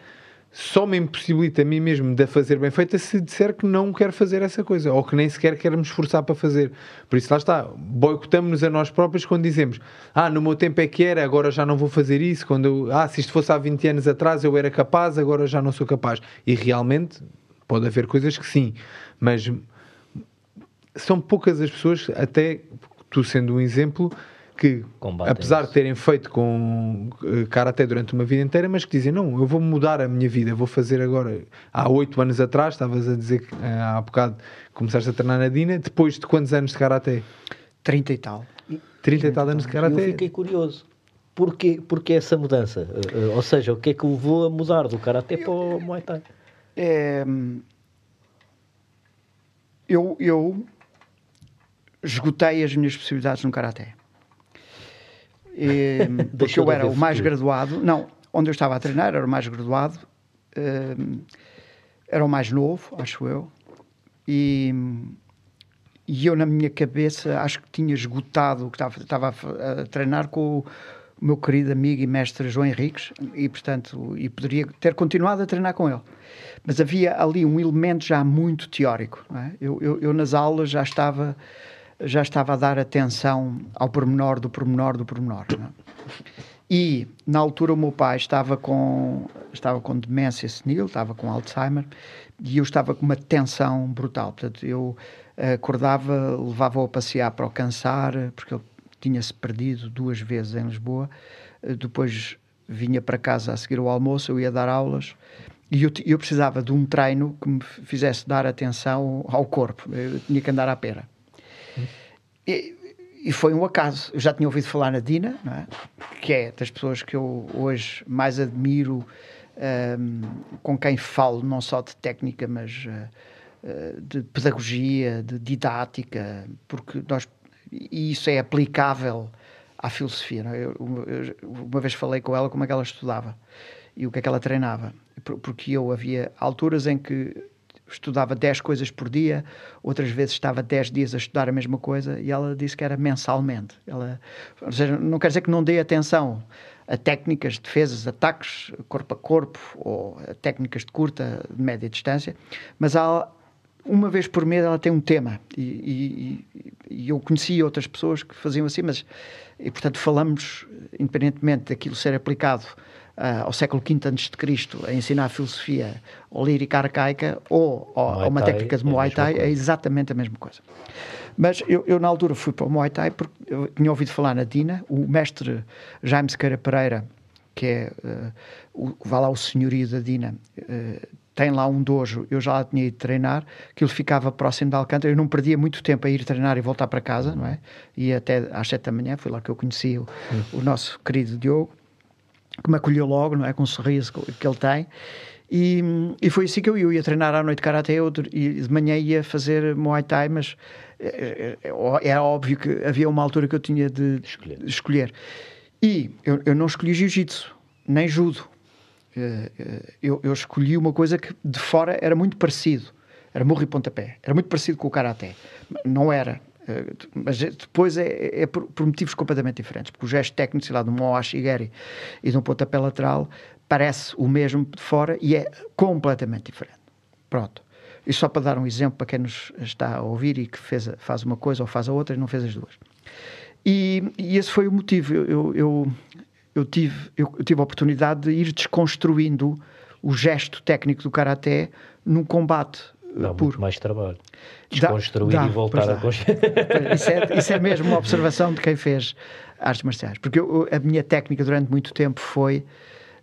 C: só me impossibilita a mim mesmo de a fazer bem feita se disser que não quero fazer essa coisa ou que nem sequer quero me esforçar para fazer. Por isso, lá está, boicotamos-nos a nós próprios quando dizemos ah, no meu tempo é que era, agora já não vou fazer isso. Quando eu, ah, se isto fosse há 20 anos atrás eu era capaz, agora já não sou capaz. E realmente pode haver coisas que sim, mas são poucas as pessoas, até tu sendo um exemplo, que, Combatem apesar isso. de terem feito com karaté durante uma vida inteira, mas que dizem: Não, eu vou mudar a minha vida, vou fazer agora. Há oito anos atrás, estavas a dizer que uh, há bocado começaste a treinar na Dina, depois de quantos anos de karaté?
B: 30 e tal.
C: 30 e tal anos de karaté.
A: Eu fiquei curioso. Porquê, porquê essa mudança? Uh, ou seja, o que é que levou a mudar do karaté para o Muay Thai?
B: É, eu, eu esgotei as minhas possibilidades no karaté. E, [laughs] porque eu era o mais graduado, não, onde eu estava a treinar era o mais graduado, uh, era o mais novo, acho eu, e, e eu na minha cabeça acho que tinha esgotado o que estava, estava a, a treinar com o, o meu querido amigo e mestre João Henriques e portanto e poderia ter continuado a treinar com ele mas havia ali um elemento já muito teórico é? eu, eu, eu, nas aulas já estava já estava a dar atenção ao pormenor do pormenor do pormenor. É? E na altura o meu pai estava com estava com demência senil, estava com Alzheimer e eu estava com uma tensão brutal. Portanto, eu acordava, levava-o a passear para o cansar, porque ele tinha-se perdido duas vezes em Lisboa. Depois vinha para casa a seguir o almoço, eu ia dar aulas e eu, eu precisava de um treino que me fizesse dar atenção ao corpo. Eu tinha que andar à pera. E, e, foi um acaso. Eu já tinha ouvido falar na Dina, é? que é das pessoas que eu hoje mais admiro, um, com quem falo não só de técnica, mas uh, de pedagogia, de didática, porque nós, e isso é aplicável à filosofia. É? Eu, eu, uma vez falei com ela como é que ela estudava e o que é que ela treinava, porque eu havia alturas em que estudava 10 coisas por dia, outras vezes estava 10 dias a estudar a mesma coisa e ela disse que era mensalmente. Ela, ou seja, não quer dizer que não dê atenção a técnicas de defesas, ataques corpo a corpo ou a técnicas de curta, de média distância, mas há, uma vez por mês ela tem um tema e, e, e, eu conheci outras pessoas que faziam assim, mas e portanto falamos, independentemente daquilo ser aplicado uh, ao século V a.C. a ensinar a filosofia ou lírica arcaica ou, ou uma técnica de Muay Thai, é, é, exatamente a mesma coisa. Mas eu, eu, na altura fui para o Muay Thai porque eu tinha ouvido falar na Dina, o mestre Jaime Sequeira Pereira, que é, uh, o, vai lá o senhorio da Dina, uh, tem lá um dojo, eu já lá tinha ido treinar, que ele ficava próximo de Alcântara, eu não perdia muito tempo a ir treinar e voltar para casa, não é? E até às sete da manhã, foi lá que eu conheci o, o nosso querido Diogo, que me acolheu logo, não é? Com um sorriso que ele tem. E, e foi assim que eu ia, eu ia treinar à noite Karate e de manhã ia fazer Muay Thai, mas é, é, é, óbvio que havia uma altura que eu tinha de, escolher. Escolher. E eu, eu não escolhi Jiu-Jitsu, nem Judo. Eh, eh, eu, eu, escolhi uma coisa que de fora era muito parecido. Era murro e pontapé. Era muito parecido com o Karate. Não era. Eh, mas depois é, é por, por, motivos completamente diferentes, porque o gesto técnico, sei lá, de um Moashigeri e de um pontapé lateral parece o mesmo de fora e é completamente diferente. Pronto. E só para dar um exemplo para quem nos está a ouvir e que fez, faz uma coisa ou faz a outra e não fez as duas. E, e esse foi o motivo. Eu, eu, eu, tive, eu, eu tive a oportunidade de ir desconstruindo o gesto técnico do karaté num combate
A: Dá puro. mais trabalho. Desconstruir dá, dá, e voltar a construir.
B: Isso é, isso é [laughs] mesmo uma observação de quem fez artes marciais. Porque eu, a minha técnica durante muito tempo foi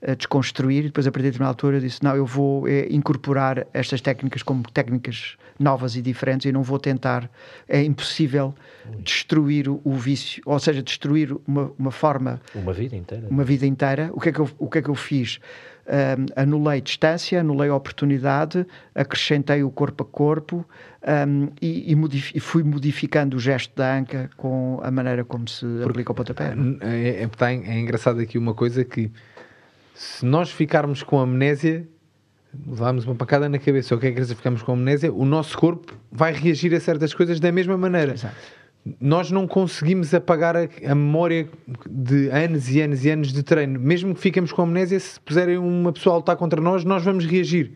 B: uh, desconstruir e depois a partir de determinada altura eu disse não, eu vou é, incorporar estas técnicas como técnicas novas e diferentes e não vou tentar, é impossível Ui. destruir o, o, vício, ou seja, destruir uma, uma forma...
A: Uma vida inteira.
B: Uma vida inteira. O que é que eu, o que é que eu fiz? um, anulei distância, anulei oportunidade, acrescentei o corpo a corpo um, e, e, e, fui modificando o gesto da anca com a maneira como se Porque aplica o pontapé.
C: É, é, é, é engraçado aqui uma coisa que se nós ficarmos com amnésia levarmos uma pancada na cabeça ou que é que ficamos com amnésia, o nosso corpo vai reagir a certas coisas da mesma maneira. Exato. nós não conseguimos apagar a, a, memória de anos e anos e anos de treino. Mesmo que fiquemos com amnésia, se puserem uma pessoa a lutar contra nós, nós vamos reagir.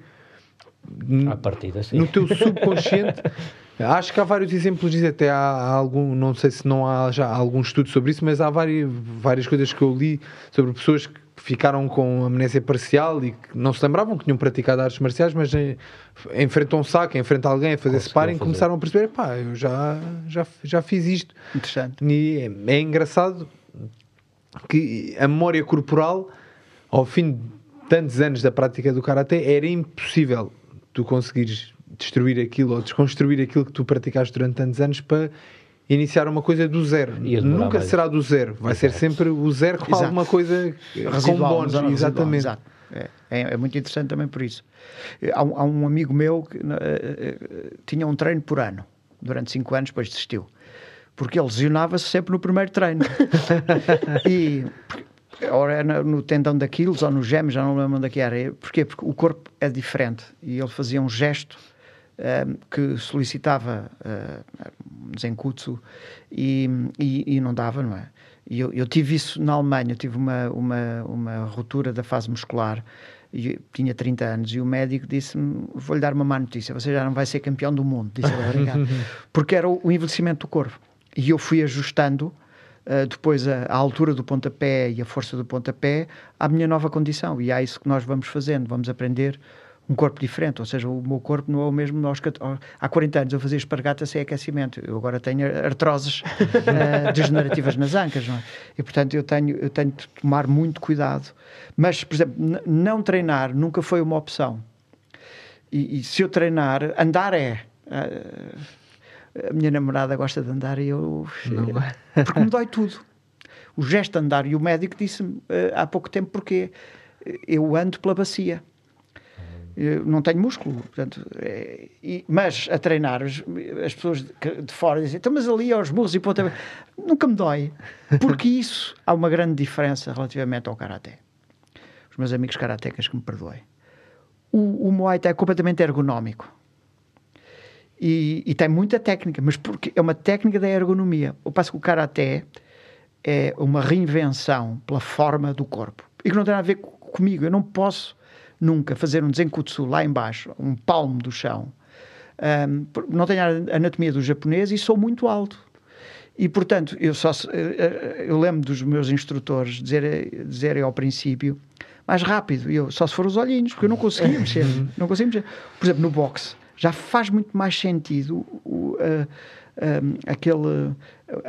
A: À partida, sim.
C: No teu subconsciente. [laughs] Acho que há vários exemplos disso, até há algum, não sei se não há já algum estudo sobre isso, mas há várias, várias coisas que eu li sobre pessoas que ficaram com amnésia parcial e que não se lembravam que tinham praticado artes marciais, mas enfrentam um saco, enfrentam alguém a fazer sparring, fazer. começaram a perceber, pá, eu já, já, já fiz isto.
B: Interessante.
C: E é, é engraçado que a memória corporal, ao fim de tantos anos da prática do Karatê, era impossível tu conseguires destruir aquilo ou desconstruir aquilo que tu praticaste durante tantos anos para iniciar uma coisa do zero. Nunca mais. será do zero. Vai Exato. ser sempre o zero com Exato. alguma coisa residual, com bónus. Exatamente. Exato.
B: É, é, é, muito interessante também por isso. Há, há um amigo meu que uh, uh, tinha um treino por ano. Durante cinco anos, depois desistiu. Porque ele lesionava-se sempre no primeiro treino. [laughs] e ora era no tendão daqueles ou no gêmeo, já não lembro onde é que era. Porquê? Porque o corpo é diferente. E ele fazia um gesto um, que solicitava uh, Zenkutsu e, e, e, não dava, não é? E eu, eu, tive isso na Alemanha, eu tive uma, uma, uma ruptura da fase muscular, e tinha 30 anos, e o médico disse-me: Vou-lhe dar uma má notícia, você já não vai ser campeão do mundo. Disse obrigado. [laughs] Porque era o, envelhecimento do corpo. E eu fui ajustando. Uh, depois a, a, altura do pontapé e a força do pontapé à minha nova condição. E é isso que nós vamos fazendo, vamos aprender um corpo diferente, ou seja, o meu corpo não é o mesmo aos, há 40 anos eu fazia espargata sem aquecimento, eu agora tenho artroses uh, [laughs] degenerativas nas ancas, não é? E portanto eu tenho, eu tenho de tomar muito cuidado. Mas, por exemplo, não treinar nunca foi uma opção. E, e se eu treinar, andar é. Uh, a minha namorada gosta de andar e eu. Não. Porque me dói tudo. O gesto de andar, e o médico disse-me uh, há pouco tempo porque eu ando pela bacia não tenho músculo, portanto, é, e, mas a treinar, as, as pessoas de, de, fora dizem, então, mas ali aos burros e ponta, nunca me dói, porque [laughs] isso há uma grande diferença relativamente ao Karaté. Os meus amigos karatecas que me perdoem. O, o Muay Thai é completamente ergonómico. E, e, tem muita técnica, mas porque é uma técnica da ergonomia. O passo que o Karaté é uma reinvenção pela forma do corpo. E que não tem nada a ver comigo. Eu não posso nunca fazer um desenkutsu lá embaixo, um palmo do chão. Um, não tenho a anatomia do japonês e sou muito alto. E, portanto, eu, só, eh, eh, eu lembro dos meus instrutores dizerem, dizerem ao princípio mais rápido, eu, só se for os olhinhos, porque eu não conseguia [laughs] mexer. não conseguia mexer. Por exemplo, no boxe, já faz muito mais sentido o, uh, um, aquele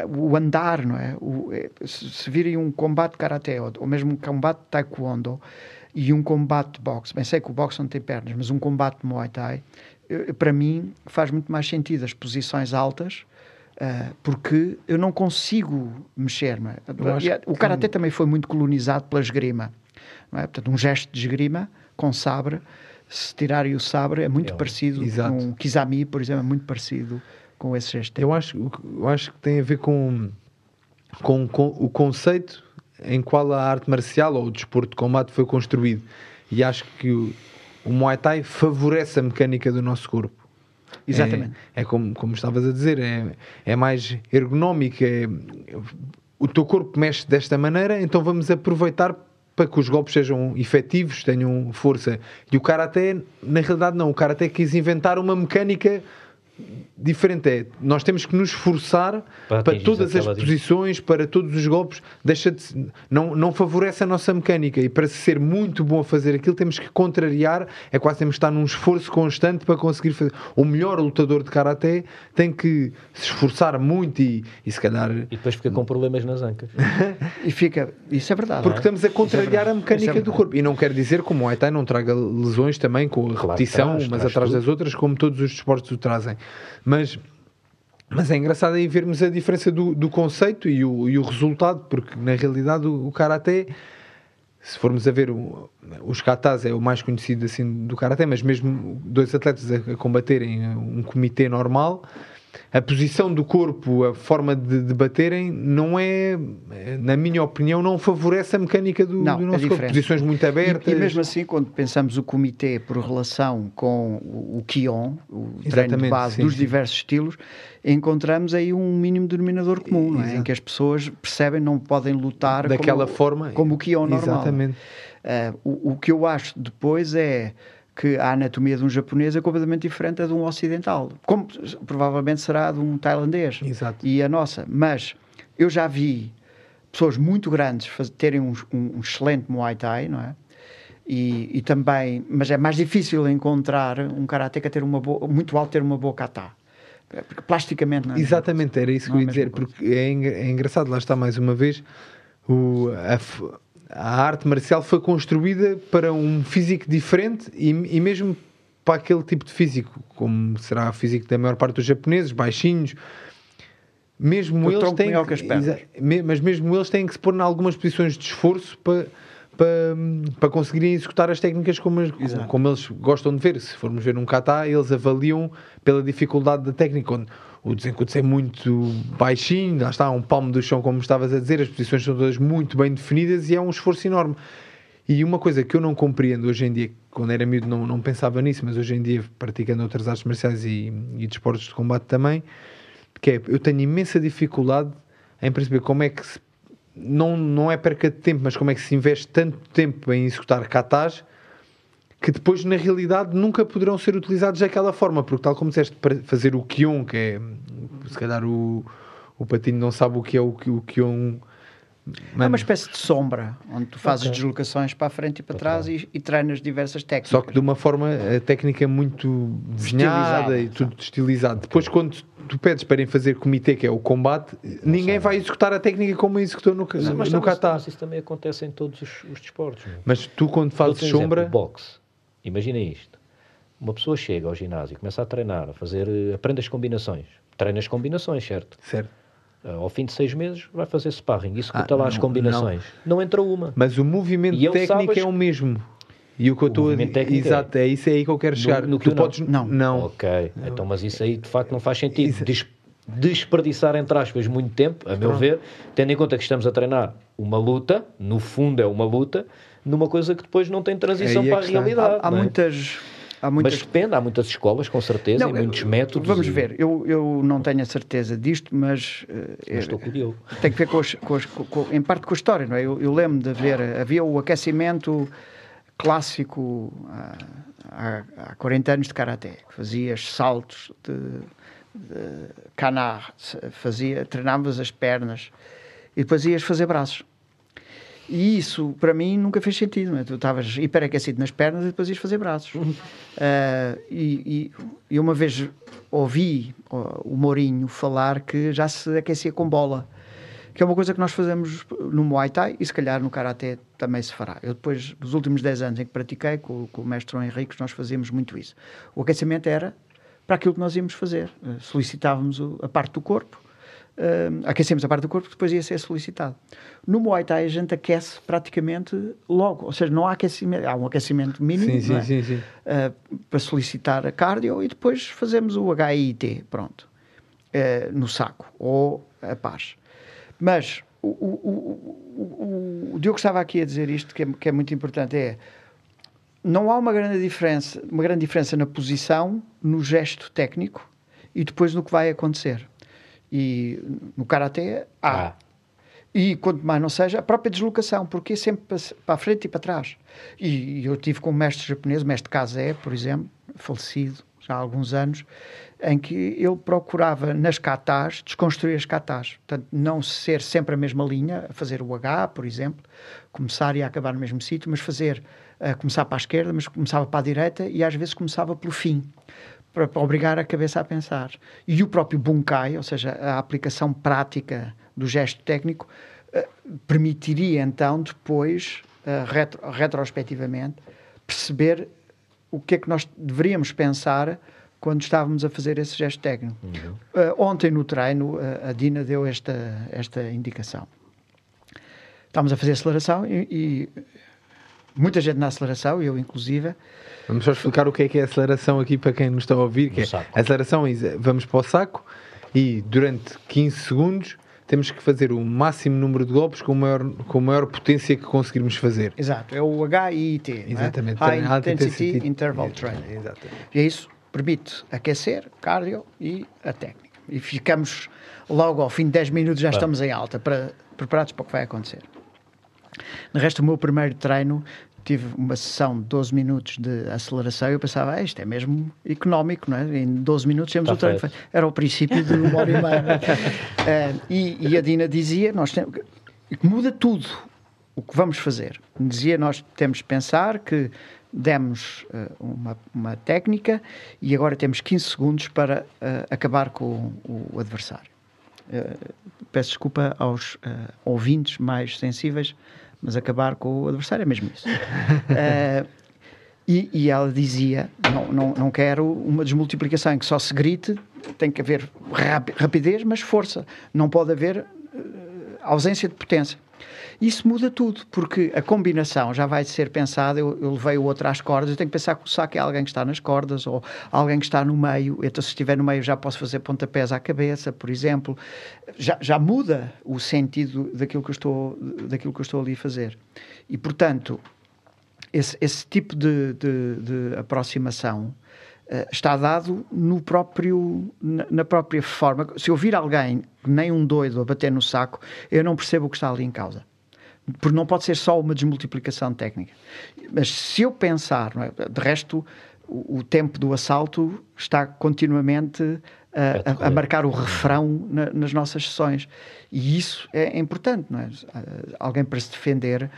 B: o andar, não é? O, se, se virem um combate de karaté ou, ou mesmo um combate de taekwondo, e um combate de boxe. Bem, sei que o boxe não tem pernas, mas um combate de Muay Thai, para mim, faz muito mais sentido as posições altas, uh, porque eu não consigo mexer. Não é? O Karatê que... também foi muito colonizado pela esgrima. É? Portanto, um gesto de esgrima com sabre, se tirarem o sabre, é muito é, parecido exato. com um Kizami, por exemplo, é muito parecido com esse gesto.
C: Eu acho, eu acho que tem a ver com, com, com o conceito em qual a arte marcial ou o desporto de combate foi construído. E acho que o, o Muay Thai favorece a mecânica do nosso corpo.
B: Exatamente.
C: É, é como, como estavas a dizer, é, é mais ergonómico. É, o teu corpo mexe desta maneira, então vamos aproveitar para que os golpes sejam efetivos, tenham força. E o Karaté, na realidade, não. O Karaté quis inventar uma mecânica diferente é, nós temos que nos esforçar para, para todas as posições, para todos os golpes, deixa de, não, não favorece a nossa mecânica e para ser muito bom a fazer aquilo temos que contrariar, é quase temos que estar num esforço constante para conseguir fazer. O melhor lutador de Karaté tem que se esforçar muito e, e se calhar...
A: E depois fica com problemas nas ancas. [laughs]
B: e fica, isso é verdade.
C: Porque é? estamos a é contrariar é a mecânica é do corpo e não quer dizer que o Muay Thai não traga lesões também com a claro, repetição, traz, mas traz atrás tudo. das outras, como todos os desportos o trazem. Mas, mas é engraçado aí vermos a diferença do, do conceito e o, e o resultado, porque na realidade o, o Karaté, se formos a ver, o, os katas é o mais conhecido assim do Karaté, mas mesmo dois atletas a, a combaterem um comitê normal, a posição do corpo, a forma de, de baterem, não é, na minha opinião, não favorece a mecânica do,
B: Não,
C: do
B: é
C: nosso corpo. Posições muito abertas.
B: E, e mesmo assim, quando pensamos o comitê por relação com o, o Kion, o treino de
C: Exatamente,
B: base
C: sim,
B: dos
C: sim.
B: diversos estilos, encontramos aí um mínimo denominador comum, não é? em que as pessoas percebem não podem lutar
C: daquela
B: como,
C: forma.
B: como o Kion normal.
C: Exatamente.
B: Ah, o, o que eu acho depois é que a anatomia de um japonês é completamente diferente da de um ocidental, como provavelmente será de um tailandês
C: Exato.
B: e a nossa. Mas eu já vi pessoas muito grandes terem um, um- um excelente Muay Thai, não é? E, e também, mas é mais difícil encontrar um karateca ter uma boa, muito alto ter uma boa kata. Porque plasticamente não é?
C: Exatamente, era isso que eu
B: é
C: ia dizer,
B: coisa.
C: porque é, é engraçado, lá está mais uma vez, o, a, a arte marcial foi construída para um físico diferente e, e mesmo para aquele tipo de físico, como será o físico da maior parte dos japoneses, baixinhos, mesmo
B: O
C: eles têm
B: que
C: me- mas mesmo eles têm que se pôr em algumas posições de esforço para para, para conseguirem executar as técnicas como, como eles gostam de ver. Se formos ver um kata, eles avaliam pela dificuldade da técnica. Onde o desencutse é muito baixinho, lá está, um palmo do chão, como estavas a dizer, as posições são todas muito bem definidas e é um esforço enorme. E uma coisa que eu não compreendo hoje em dia, quando era miúdo não, não pensava nisso, mas hoje em dia, praticando outras artes marciais e, e desportos de combate também, que é, eu tenho imensa dificuldade em perceber como é que se, não, não é perca de tempo, mas como é que se investe tanto tempo em executar katas que depois na realidade nunca poderão ser utilizados daquela forma, porque tal como disseste, para fazer o Kion, que é se calhar o, o patinho não sabe o que é o, o Kion.
B: É
C: Mano,
B: uma espécie de sombra, onde tu fazes
A: Ok.
B: deslocações para a frente e para trás e, e treinas diversas técnicas.
C: Só que de uma forma a técnica muito desenhada e tudo estilizado. Depois, quando tu pedes para irem fazer comitê, que é o combate, ninguém vai executar a técnica como executou no,
A: Mas, mas,
C: no
A: mas, isso também acontece em todos os, os desportos. não é?
C: Mas tu, quando fazes
A: um exemplo,
C: sombra,
A: boxe. Imagina isto. Uma pessoa chega ao ginásio, começa a treinar, a fazer, eh, aprende as combinações. Treina as combinações, certo?
C: certo.
A: Ah, Ao fim de seis meses vai fazer sparring. Executa
C: Ah,
A: lá as
C: não,
A: combinações. Não. entra uma.
C: Mas o movimento
A: E
C: técnico
A: sabe as-
C: é o mesmo. E o que eu estou a
A: movimento
C: dizer.
A: técnico é-
C: Exato, é isso aí que eu quero chegar.
A: no
C: tu
A: Kyo não.
C: podes.
B: Não.
C: não.
A: Ok. Então, mas isso aí de facto não faz sentido.
C: Isso-
A: Des- desperdiçar, entre aspas, muito tempo, a meu
C: Pronto.
A: ver, tendo em conta que estamos a treinar uma luta, no fundo é uma luta, numa coisa que depois não tem transição
C: é
A: para a realidade.
B: há, há
A: é?
B: muitas. Há
A: Mas
B: muitas
A: depende, há muitas escolas, com certeza,
B: Não,
A: e muitos
B: eu-
A: métodos.
B: Vamos
A: e-
B: ver, eu, eu não tenho a certeza disto, mas, eh,
A: Mas estou com o Diogo.
B: tem que ver com, as- com as- com- em parte com a história, não é? Eu, eu lembro de ver, havia o aquecimento clássico há, há, há 40 anos de karaté, que fazias saltos de, de canar, fazia, treinavas as pernas e depois ias fazer braços. E isso, para mim, nunca fez sentido. Tu estavas hiperaquecido nas pernas e depois ias fazer braços. [laughs] Ah, e, e, uma vez ouvi o Mourinho falar que já se aquecia com bola, que é uma coisa que nós fazemos no Muay Thai e se calhar no Karaté também se fará. Eu depois, nos últimos 10 anos em que pratiquei com, com o mestre João Henriques, nós fazíamos muito isso. O aquecimento era para aquilo que nós íamos fazer. Eh, Solicitávamos a parte do corpo, eh, aquecemos a parte do corpo que depois ia ser solicitado. No Muay Thai a gente aquece praticamente logo, ou seja, não há aquecimento, há um aquecimento mínimo
C: Sim,
B: é?
C: sim, sim.
B: Uh, para solicitar a cardio e depois fazemos o HIIT, pronto, uh, no saco ou a paz. Mas o, o, o, o, o Diogo estava aqui a dizer isto que é, que é muito importante: é não há uma grande diferença, uma grande diferença na posição, no gesto técnico e depois no que vai acontecer. E no karatê há.
A: Ah.
B: E quanto mais não seja, a própria deslocação, porque é sempre para, a frente e para trás. E, e eu tive com um mestre japonês, mestre Kazé, por exemplo, falecido já há alguns anos, em que ele procurava nas katas desconstruir as katas. Portanto, não ser sempre a mesma linha, fazer o H, por exemplo, começar e acabar no mesmo sítio, mas fazer, a começar para a esquerda, mas começava para a direita e às vezes começava pelo fim para, para obrigar a cabeça a pensar. E o próprio Bunkai, ou seja, a aplicação prática do gesto técnico, eh, permitiria então depois, eh, retro- retrospectivamente, perceber o que é que nós deveríamos pensar quando estávamos a fazer esse gesto técnico. Eh, ontem no treino, a Dina deu esta, esta indicação. Estávamos a fazer aceleração e, e muita gente na aceleração, eu inclusive,
C: Vamos só explicar o que é que é a aceleração aqui para quem nos está a ouvir. Que é, aceleração é vamos para o saco e durante 15 segundos temos que fazer o máximo número de golpes com a maior, com a maior potência que conseguirmos fazer.
B: Exato, é o HIIT. não é?
C: Exatamente.
B: High
C: High
B: Intensity
C: Intensity
B: Interval Training.
C: exatamente.
B: E é isso permite aquecer, cardio e a técnica. E ficamos logo ao fim de 10 minutos já estamos em alta, para, preparados para o que vai acontecer. No resto, o meu primeiro treino tive uma sessão de 12 minutos de aceleração e eu pensava, ah, isto é mesmo económico, não é? Em 12 minutos temos
A: Está
B: o treino.
A: feito.
B: Era o princípio de uma hora e meia. [laughs] Eh, e, e a Dina dizia, nós temos, muda tudo o que vamos fazer. Dizia, nós temos de pensar que demos eh, uma, uma técnica e agora temos 15 segundos para eh, acabar com o, o adversário. Eh, peço desculpa aos ouvintes mais sensíveis, mas acabar com o adversário é mesmo isso. [laughs] Eh, e, e ela dizia: não, não, não quero uma desmultiplicação em que só se grite, tem que haver rapi- rapidez, mas força. Não pode haver eh, ausência de potência. Isso muda tudo, porque a combinação já vai ser pensada. Eu, eu levei o outro às cordas, eu tenho que pensar que o saco é alguém que está nas cordas ou alguém que está no meio. Então, se estiver no meio, já posso fazer pontapés à cabeça, por exemplo. Já, já muda o sentido daquilo que, eu estou, daquilo que eu estou ali a fazer. E, portanto, esse, esse tipo de, de- de aproximação está dado no próprio, na, própria forma. Se eu vir alguém, nem um doido, a bater no saco, eu não percebo o que está ali em causa. Porque não pode ser só uma desmultiplicação técnica. Mas se eu pensar, é? de resto, o tempo do assalto está continuamente a, a- a marcar o refrão na- nas nossas sessões. E isso é importante, não é? Ah, Alguém para se defender,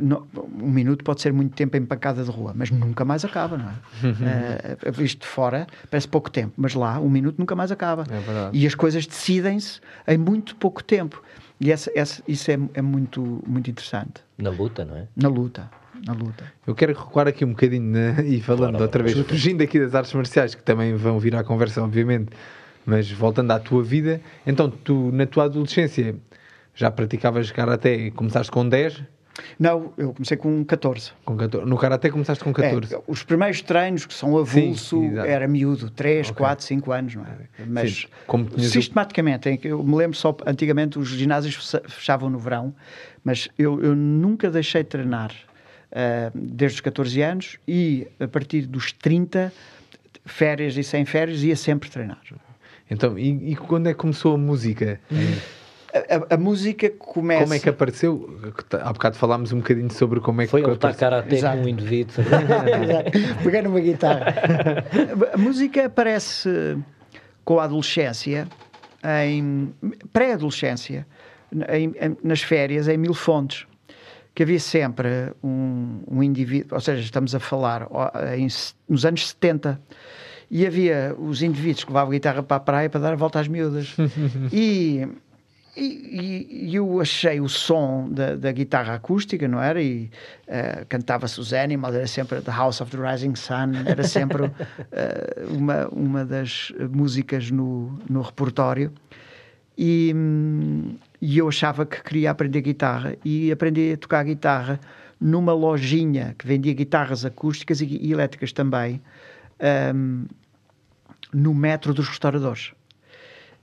B: não- um minuto pode ser muito tempo em pancada de rua, mas nunca mais acaba, não é? [laughs] Visto de fora, parece pouco tempo, mas lá um minuto nunca mais acaba.
C: É.
B: E as coisas decidem-se em muito pouco tempo. E essa, essa- isso é, é muito, muito interessante
A: Na luta, não é?
B: na luta. Na luta.
C: Eu quero recuar aqui um bocadinho né, [laughs] e falando
A: Claro,
C: outra vez, fugindo aqui das artes marciais, que também vão vir à conversa, obviamente, mas voltando à tua vida, então tu, na tua adolescência, já praticavas karaté e começaste com 10?
B: Não, eu comecei com 14.
C: Com 14. No karaté começaste com 14.
B: É, os primeiros treinos que são avulso
C: Sim,
B: era miúdo, 3,
C: Ok.
B: 4, 5 anos, não é? Mas
C: Sim,
B: sistematicamente, eu me lembro só, antigamente os ginásios fecha- fechavam no verão, mas eu, eu nunca deixei de treinar ah, desde os 14 anos e a partir dos 30, férias e sem férias, ia sempre treinar.
C: Então, e, e quando é que começou a música? [laughs]
B: A, a- a música começa.
C: Como é que apareceu? Há bocado falámos um bocadinho sobre como é que
A: Foi lutar
B: Exato.
A: com um indivíduo. [laughs]
B: Peguei numa guitarra. A música aparece com a adolescência, em pré-adolescência, em- em- nas férias, em Mil Fontes, que havia sempre um, um indivíduo, ou seja, estamos a falar ó, em nos anos 70, e havia os indivíduos que levavam a guitarra para a praia para dar a volta às miúdas. [laughs] e, e, e- eu achei o som da, da guitarra acústica, não era? E eh, cantava-se os Animals, era sempre The House of the Rising Sun, era sempre [laughs] eh, uma, uma das músicas no, no repertório. E, e eu achava que queria aprender guitarra e aprendi a tocar guitarra numa lojinha que vendia guitarras acústicas e, e elétricas também, hum, no metro dos restauradores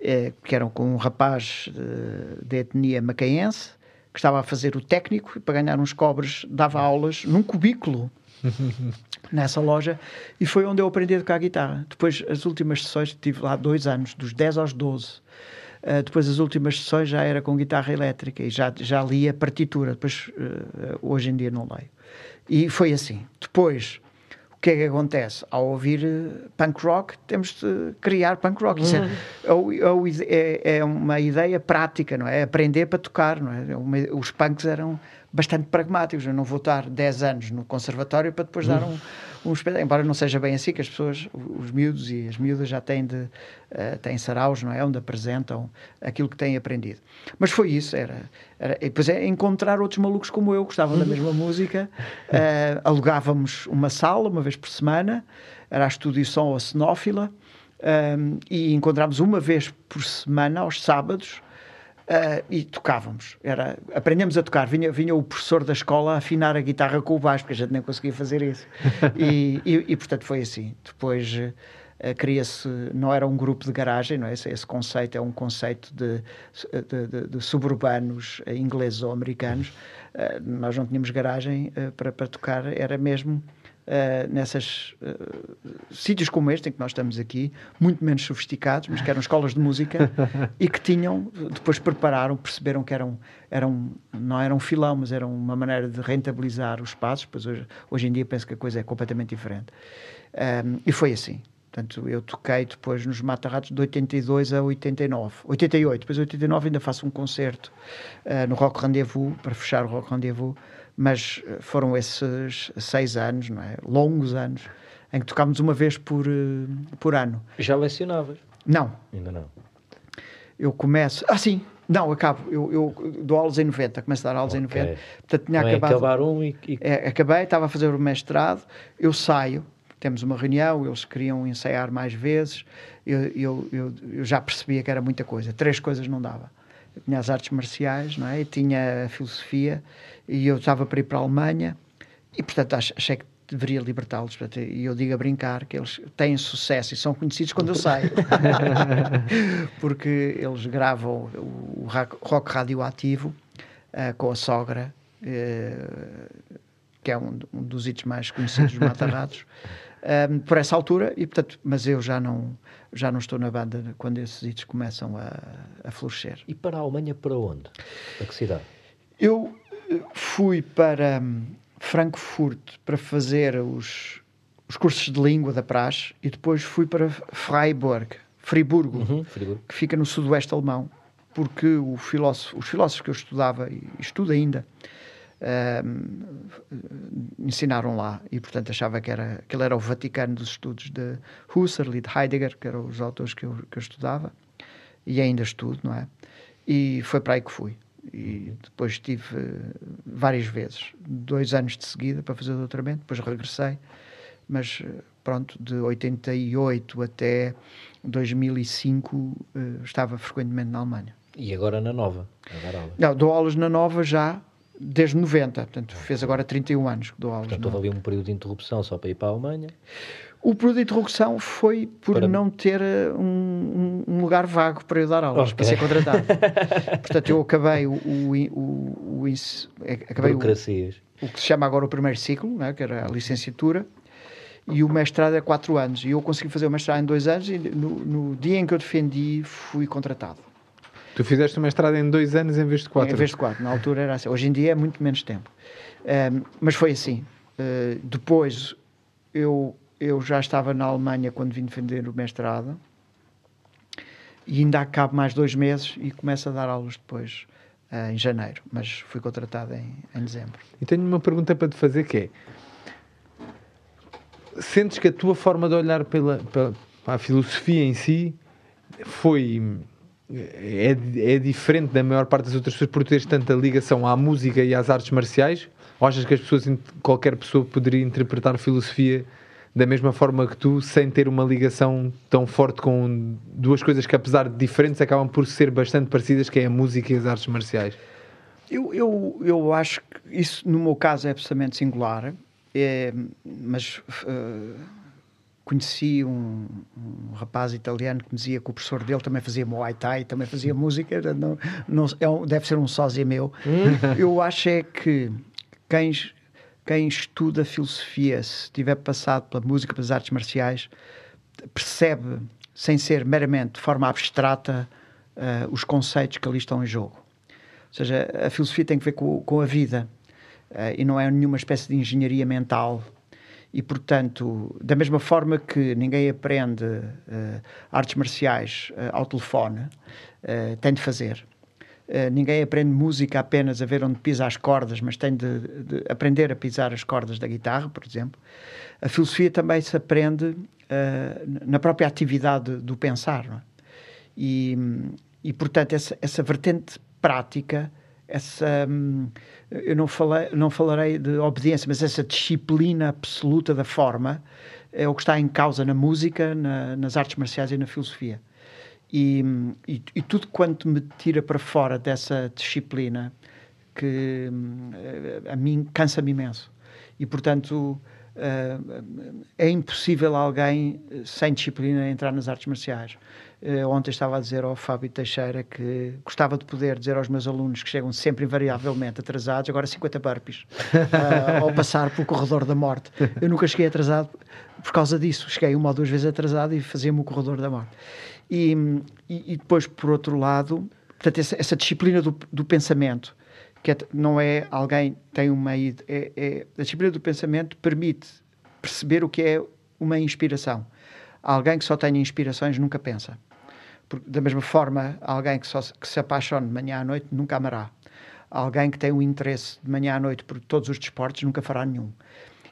B: eh, que eram com um rapaz eh, de etnia macaense que estava a fazer o técnico e para ganhar uns cobres dava aulas num cubículo [laughs] nessa loja e foi onde eu aprendi a tocar guitarra. Depois, as últimas sessões, tive lá dois anos, dos 10 aos 12. Uh, depois, as últimas sessões já era com guitarra elétrica e já, já lia partitura. Depois, uh, hoje em dia, não leio. E foi assim. Depois, que é que acontece? Ao ouvir uh, punk rock, temos de criar punk rock. Isso é- é, o- é ide- é- é uma ideia prática, não é? Aprender para tocar, não é? É uma- os punks eram bastante pragmáticos. Eu não vou estar 10 anos no conservatório para depois dar um, um espetáculo. Embora não seja bem assim, que as pessoas, os miúdos e as miúdas já têm, de, eh, têm saraus, não é? Onde apresentam aquilo que têm aprendido. Mas foi isso, era. era e depois é encontrar outros malucos como eu, que gostavam da mesma música. Eh, alugávamos uma sala uma vez por semana, era a Estúdio Som ou a Cenófila, um, e encontrámos uma vez por semana, aos sábados, uh, e tocávamos. Era, aprendemos a tocar. Vinha, vinha o professor da escola a afinar a guitarra com o baixo, porque a gente nem conseguia fazer isso. e, e, e, portanto foi assim. Depois Uh, Cria-se, não era um grupo de garagem, não é? Esse, esse conceito é um conceito de, de, de, de suburbanos ingleses ou americanos. Uh, nós não tínhamos garagem para, para tocar, era mesmo uh, nessas uh, sítios como este em que nós estamos aqui, muito menos sofisticados, mas que eram escolas de música [laughs] e que tinham, depois prepararam, perceberam que eram, eram não eram filão, mas eram uma maneira de rentabilizar os espaços, pois hoje, hoje em dia penso que a coisa é completamente diferente. Um, eh, e foi assim. Portanto, eu toquei depois nos Mata-Ratos de 82 a 89. 88, depois 89 ainda faço um concerto uh, no Rock Rendezvous, para fechar o Rock Rendezvous, mas eh, foram esses seis anos, não é? longos anos, em que tocámos uma vez por, eh, por ano.
A: Já lecionavas?
B: Não.
A: Ainda não.
B: Eu começo. Ah, sim! Não, acabo. Eu, eu dou aulas em 90, começo a dar aulas okay. em 90. Portanto, tinha
A: não
B: acabado.
A: É acabar um e. e...
B: É, acabei, estava a fazer o mestrado, eu saio, temos uma reunião, eles queriam ensaiar mais vezes, eu, eu, eu, eu já percebia que era muita coisa. Três coisas não dava. Tinha as artes marciais, não é? E tinha a filosofia e eu estava para ir para a Alemanha e, portanto, achei que deveria libertá-los. E eu digo a brincar que eles têm sucesso e são conhecidos quando eu saio. [laughs] Porque eles gravam o rock radioativo uh, com a sogra, uh, que é um, um, dos hits mais conhecidos dos Matarrados, um, [laughs] por essa altura. E, portanto, mas eu já não, já não estou na banda quando esses hits começam a, a florescer.
A: E para a Alemanha, para onde? Para que cidade?
B: Eu fui para hum, Frankfurt para fazer os, os cursos de língua da praxe e depois fui para Freiburg, Friburgo, uhum, Friburgo. que fica no sudoeste alemão, porque o filósofo, os filósofos que eu estudava e estudo ainda um, ensinaram lá e portanto achava que era que ele era o Vaticano dos estudos de Husserl e de Heidegger, que eram os autores que eu, que eu estudava e ainda estudo, não é? E foi para aí que fui e depois tive várias vezes, dois anos de seguida para fazer o doutoramento, depois regressei, mas pronto, de 88 até 2005 eh, estava frequentemente na Alemanha.
A: E agora na Nova?
B: Não, dou aulas na Nova já desde 90, portanto fez agora 31 anos que dou aulas.
A: Portanto, houve ali um período de interrupção só para ir para a Alemanha?
B: O período de interrupção foi por para... não ter eh, um, um, lugar vago para eu dar aulas, okay. para ser contratado. [laughs] Portanto, eu acabei o, o, o, o acabei o, o, que se chama agora o primeiro ciclo, né, que era a licenciatura, e o mestrado é quatro anos. E eu consegui fazer o mestrado em dois anos e no, no dia em que eu defendi fui contratado.
C: Tu fizeste o mestrado em dois anos em vez de quatro?
B: Em vez de quatro. Na altura era assim. Hoje em dia é muito menos tempo. Um, mas foi assim. Uh, depois eu eu já estava na Alemanha quando vim defender o mestrado e ainda acabo mais dois meses e começo a dar aulas depois uh, em janeiro, mas fui contratado em, em dezembro.
C: E tenho uma pergunta para te fazer que é sentes que a tua forma de olhar pela, pela, a filosofia em si foi é, é diferente da maior parte das outras pessoas por teres tanta ligação à música e às artes marciais? Ou achas que as pessoas, qualquer pessoa poderia interpretar filosofia da mesma forma que tu, sem ter uma ligação tão forte com duas coisas que, apesar de diferentes, acabam por ser bastante parecidas, que é a música e as artes marciais?
B: Eu, eu, eu acho que isso, no meu caso, é absolutamente singular, é, mas uh, conheci um, um, rapaz italiano que me dizia que o professor dele também fazia Muay Thai, também fazia música, não, não, é um, deve ser um sósia meu. Hum. eu acho é que quem quem estuda filosofia, se tiver passado pela música, pelas artes marciais, percebe, sem ser meramente de forma abstrata, uh, os conceitos que ali estão em jogo. Ou seja, a filosofia tem que ver com, com a vida uh, e não é nenhuma espécie de engenharia mental. E, portanto, da mesma forma que ninguém aprende uh, artes marciais ao telefone, tem de fazer. Ninguém aprende música apenas a ver onde pisa as cordas, mas tem de, de, aprender a pisar as cordas da guitarra, por exemplo. A filosofia também se aprende uh, na própria atividade do pensar. É? E, e, portanto, essa, essa vertente prática, essa, um, eu não, falei, não falarei de obediência, mas essa disciplina absoluta da forma é o que está em causa na música, na, nas artes marciais e na filosofia. E, e, e, tudo quanto me tira para fora dessa disciplina que eh, a mim cansa-me imenso. E, portanto, é impossível alguém sem disciplina entrar nas artes marciais. Uh, ontem estava a dizer ao Fábio Teixeira que gostava de poder dizer aos meus alunos que chegam sempre invariavelmente atrasados, agora 50 burpees, uh, ao passar pelo corredor da morte. Eu nunca cheguei atrasado por causa disso. Cheguei uma ou duas vezes atrasado e fazia-me o corredor da morte. E, e, e, depois, por outro lado, portanto, essa, essa disciplina do, do pensamento, que é, não é alguém tem uma é, é, a disciplina do pensamento permite perceber o que é uma inspiração. Alguém que só tem inspirações nunca pensa. Porque, da mesma forma, alguém que, só, que se apaixone de manhã à noite nunca amará. Alguém que tem um interesse de manhã à noite por todos os desportos nunca fará nenhum.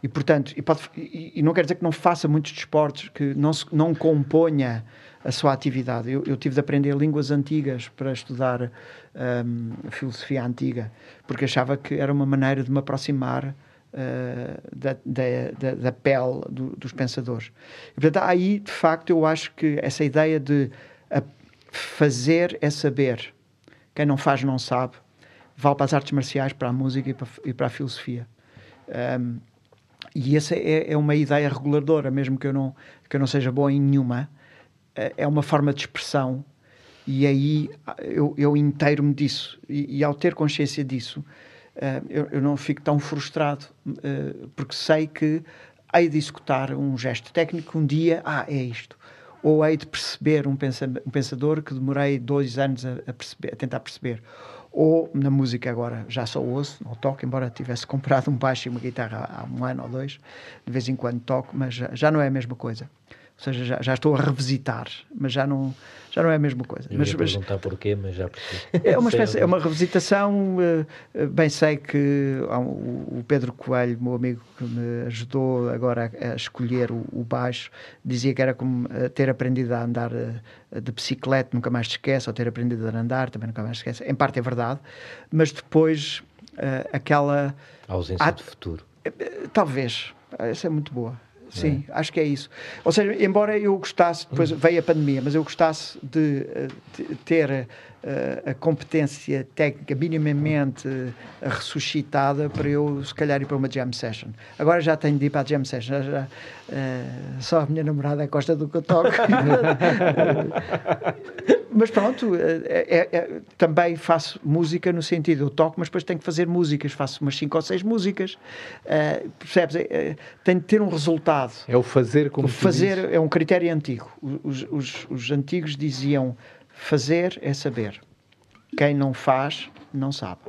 B: E, portanto, e, pode, e, e não quer dizer que não faça muitos desportos, que não, se, não componha a sua atividade. Eu, eu tive de aprender línguas antigas para estudar um, filosofia antiga, porque achava que era uma maneira de me aproximar uh, da, da, da, pele do, dos pensadores. E, portanto, aí, de facto, eu acho que essa ideia de fazer é saber. Quem não faz não sabe. Vale para as artes marciais, para a música e para, e para a filosofia. Um, e essa é, é, uma ideia reguladora, mesmo que eu não, que eu não seja bom em nenhuma, é, é uma forma de expressão e aí eu, eu inteiro-me disso. E, e, ao ter consciência disso, uh, eu, eu, não fico tão frustrado, uh, porque sei que hei de executar um gesto técnico um dia, ah, é isto. Ou hei de perceber um, pensa, pensador que demorei dois anos a, a, perceber, a tentar perceber ou na música agora já só ouço, não toco, embora tivesse comprado um baixo e uma guitarra há um ano ou dois, de vez em quando toco, mas já, já não é a mesma coisa. Ou seja, já, já, estou a revisitar, mas já não, já não é a mesma coisa.
A: Eu
B: mas,
A: ia
B: mas,
A: perguntar porquê, mas já percebi.
B: É uma espécie, é uma revisitação. Uh, bem sei que o Pedro Coelho, meu amigo que me ajudou agora a, a escolher o, o, baixo, dizia que era como uh, ter aprendido a andar de bicicleta, nunca mais te esquece, ou ter aprendido a andar, também nunca mais te esquece. Em parte é verdade, mas depois aquela.
A: A ausência de futuro.
B: Talvez. Essa é muito boa. Sim, é. acho que é isso. Ou seja, embora eu gostasse, depois veio a pandemia, mas eu gostasse de, eh, de ter a, competência técnica minimamente ressuscitada para eu, se calhar, ir para uma jam session. Agora já tenho de ir para a jam session. Já, já, uh, só a minha namorada gosta do que eu toco. [laughs] mas pronto, é, é, também faço música no sentido, eu toco, mas depois tenho que fazer músicas, faço umas 5 ou 6 músicas, uh, percebes? É, tenho de ter um resultado.
C: É o fazer como
B: o fazer é um critério antigo. Os, os, os antigos diziam fazer é saber. Quem não faz, não sabe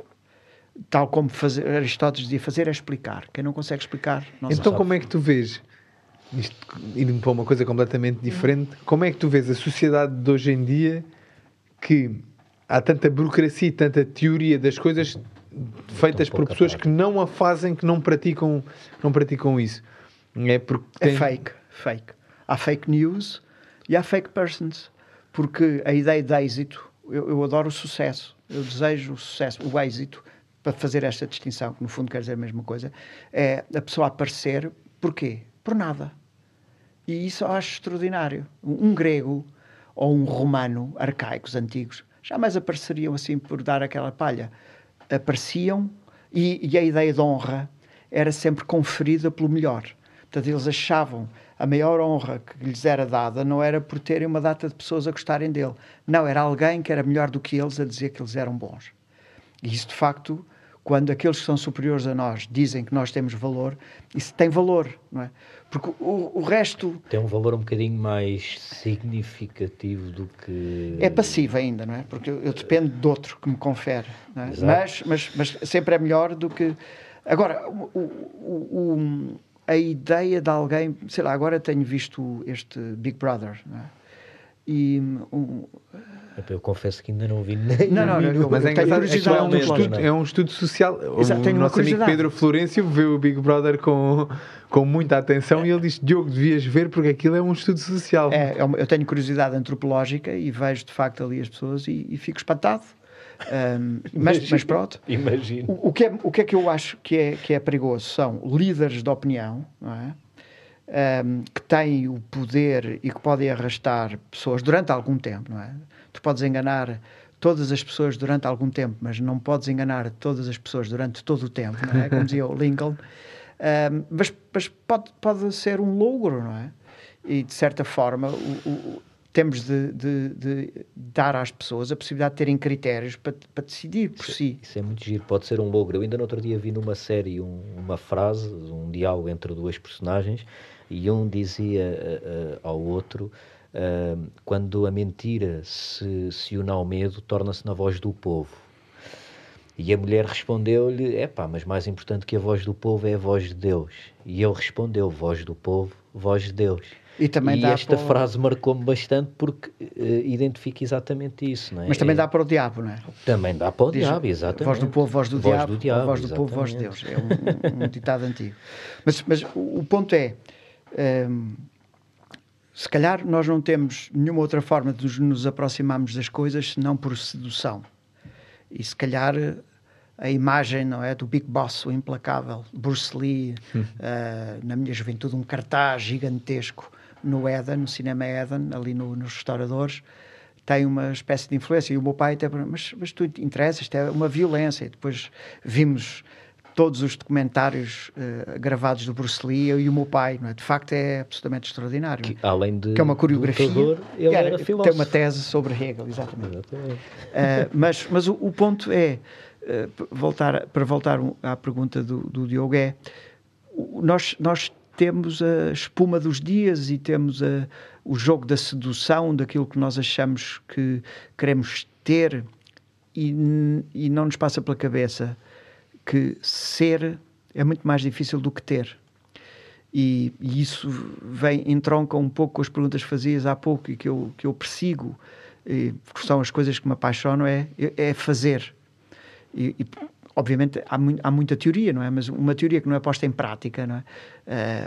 B: tal como fazer, Aristóteles dizia, fazer é explicar. Quem não consegue explicar, não
C: então, sabe. Então, como é que tu vês isto, indo para uma coisa completamente diferente, como é que tu vês a sociedade de hoje em dia que há tanta burocracia e tanta teoria das coisas feitas por pessoas que não a fazem, que não praticam, não praticam isso.
B: É, porque é tem... é fake, fake. Há fake news e há fake persons. Porque a ideia de êxito, eu, eu adoro o sucesso, eu desejo o sucesso, o êxito, para fazer esta distinção, que no fundo quer dizer a mesma coisa, é a pessoa aparecer, porquê? Por nada. E isso eu acho extraordinário. Um grego ou um romano, arcaicos, antigos, jamais apareceriam assim por dar aquela palha. Apareciam e, e a ideia de honra era sempre conferida pelo melhor. Portanto, eles achavam a maior honra que lhes era dada não era por terem uma data de pessoas a gostarem dele. Não, era alguém que era melhor do que eles a dizer que eles eram bons. E isso, de facto, quando aqueles que são superiores a nós dizem que nós temos valor, isso tem valor, não é? Porque o, o resto.
A: Tem um valor um bocadinho mais significativo do que.
B: É passivo ainda, não é? Porque eu, eu dependo de outro que me confere, é? Mas, mas, mas sempre é melhor do que. Agora, o, o, o, a ideia de alguém. Sei lá, agora tenho visto este Big Brother, não é? E. Um,
A: eu confesso que ainda não vi nem.
B: Não, não, não,
C: mas é engraçado. É, é, um estudo, é um estudo social. Exato, o nosso amigo Pedro Florencio vê o Big Brother com, com muita atenção é. e ele diz: Diogo, devias ver porque aquilo é um estudo social.
B: É, é eu tenho curiosidade antropológica e vejo de facto ali as pessoas e, e fico espantado. Um, [laughs] mas, mas pronto.
A: Imagino.
B: O, o, que é, o que é que eu acho que é, que é perigoso são líderes de opinião, não é? Um, que têm o poder e que podem arrastar pessoas durante algum tempo, não é? Tu podes enganar todas as pessoas durante algum tempo, mas não podes enganar todas as pessoas durante todo o tempo, não é? Como dizia o [laughs] Lincoln. Um, mas, mas pode, pode ser um logro, não é? E de certa forma, o, o, temos de, de, de, dar às pessoas a possibilidade de terem critérios para, para decidir por
A: isso,
B: si.
A: Isso é muito giro, pode ser um logro. Eu ainda no outro dia vi numa série um, uma frase, um diálogo entre dois personagens, e um dizia uh, uh, ao outro Uh, quando a mentira se, se une ao medo, torna-se na voz do povo. E a mulher respondeu-lhe: É pá, mas mais importante que a voz do povo é a voz de Deus. E ele respondeu: Voz do povo, voz de Deus.
B: E, também
A: e esta para... frase marcou-me bastante porque uh, identifica exatamente isso, não é?
B: Mas também dá para o diabo, não é?
A: Também dá para o Diz, diabo, exatamente.
B: Voz do povo, voz do voz diabo, do diabo voz do exatamente. povo, voz de Deus. É um, um ditado antigo. Mas, mas o ponto é. Um, se calhar nós não temos nenhuma outra forma de nos aproximarmos das coisas senão por sedução. E se calhar a imagem não é do Big Boss, o implacável, Bruce Lee, uh, na minha juventude, um cartaz gigantesco no Eden, no cinema Eden, ali no, nos restauradores, tem uma espécie de influência. E o meu pai até mas, mas tu interessas, isto é uma violência. E depois vimos todos os documentários uh, gravados do Bruce Lee eu e o meu pai, não é? De facto é absolutamente extraordinário.
A: Que, além de
B: que é uma coreografia,
A: lutador, ele era, era filósofo.
B: tem uma tese sobre Hegel, exatamente. exatamente. Uh, mas mas o, o ponto é uh, voltar para voltar à pergunta do, do Diogo é nós nós temos a espuma dos dias e temos a, o jogo da sedução daquilo que nós achamos que queremos ter e, e não nos passa pela cabeça que ser é muito mais difícil do que ter. E, e, isso vem, entronca um pouco com as perguntas que fazias há pouco e que eu, que eu persigo, e, que são as coisas que me apaixonam, é, é fazer. E, e obviamente há, mu há, muita teoria, não é? Mas uma teoria que não é posta em prática, não é?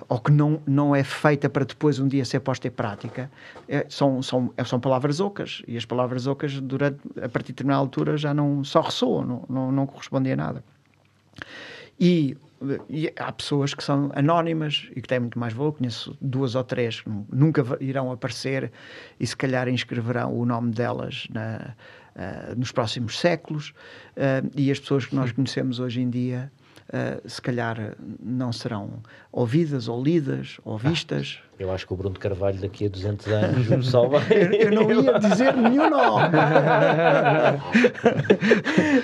B: Uh, ou que não, não é feita para depois um dia ser posta em prática, é, são, são, são palavras ocas. E as palavras ocas, durante, a partir de determinada altura, já não só ressoam, não, não, não correspondem a nada. E, e, há pessoas que são anónimas e que têm muito mais valor. Conheço duas ou três que nunca irão aparecer e se calhar inscreverão o nome delas na, nos próximos séculos. Uh, e as pessoas que nós conhecemos hoje em dia uh, se calhar não serão ouvidas ou lidas ou vistas.
A: Ah, eu acho que o Bruno Carvalho daqui a 200 anos o pessoal vai... [laughs]
B: eu, eu não ia dizer nenhum nome.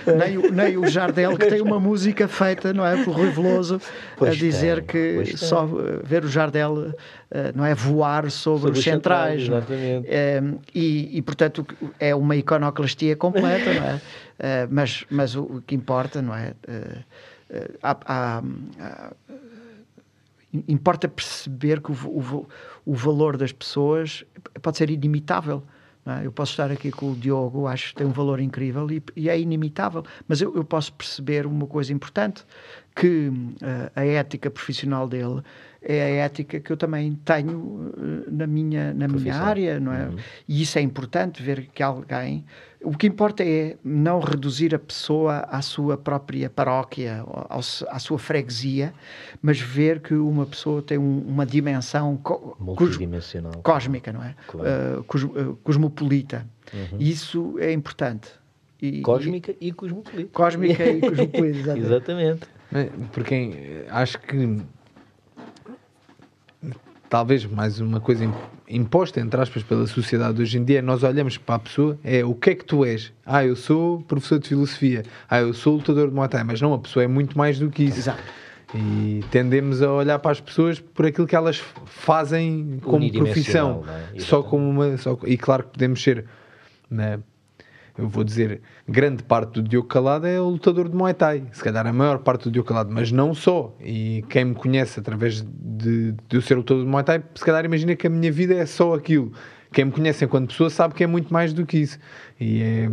B: [laughs] nem, o, nem o Jardel, que tem uma música feita, não é, por Rui Veloso, pois a dizer tem, que só ver o Jardel, eh, não é, voar sobre, sobre os centrais.
A: centrais exatamente.
B: É, e, e, portanto, é uma iconoclastia completa, não é? [laughs] Eh, mas, mas o, o, que importa, não é? Há, há, há, importa perceber que o, o, o, valor das pessoas pode ser inimitável. É? Eu posso estar aqui com o Diogo, acho que tem um valor incrível e, e é inimitável, mas eu, eu, posso perceber uma coisa importante, que uh, a ética profissional dele é a ética que eu também tenho uh, na minha, na minha área, não é? Uhum. E isso é importante, ver que alguém... O que importa é não reduzir a pessoa à sua própria paróquia, ao, à sua freguesia, mas ver que uma pessoa tem um, uma dimensão co
A: multidimensional,
B: cósmica, não é? Claro. Uh, cos, cosmopolita. Uhum. Isso é importante.
A: E, cósmica e, e cosmopolita.
B: Cósmica e [laughs] cosmopolita, exatamente.
A: exatamente.
C: Porque acho que talvez mais uma coisa imposta, entre aspas, pela sociedade hoje em dia, nós olhamos para a pessoa, é o que é que tu és? Ah, eu sou professor de filosofia. Ah, eu sou lutador de Muay Thai. Mas não, a pessoa é muito mais do que isso.
B: Exato.
C: E tendemos a olhar para as pessoas por aquilo que elas fazem como profissão. É? Só como uma... Só, e claro que podemos ser... Né, eu vou dizer, grande parte do Diogo Calado é o lutador de Muay Thai. Se calhar a maior parte do Diogo Calado, mas não só. E quem me conhece através de, de eu ser lutador de Muay Thai, se calhar imagina que a minha vida é só aquilo. Quem me conhece enquanto pessoa sabe que é muito mais do que isso. E é...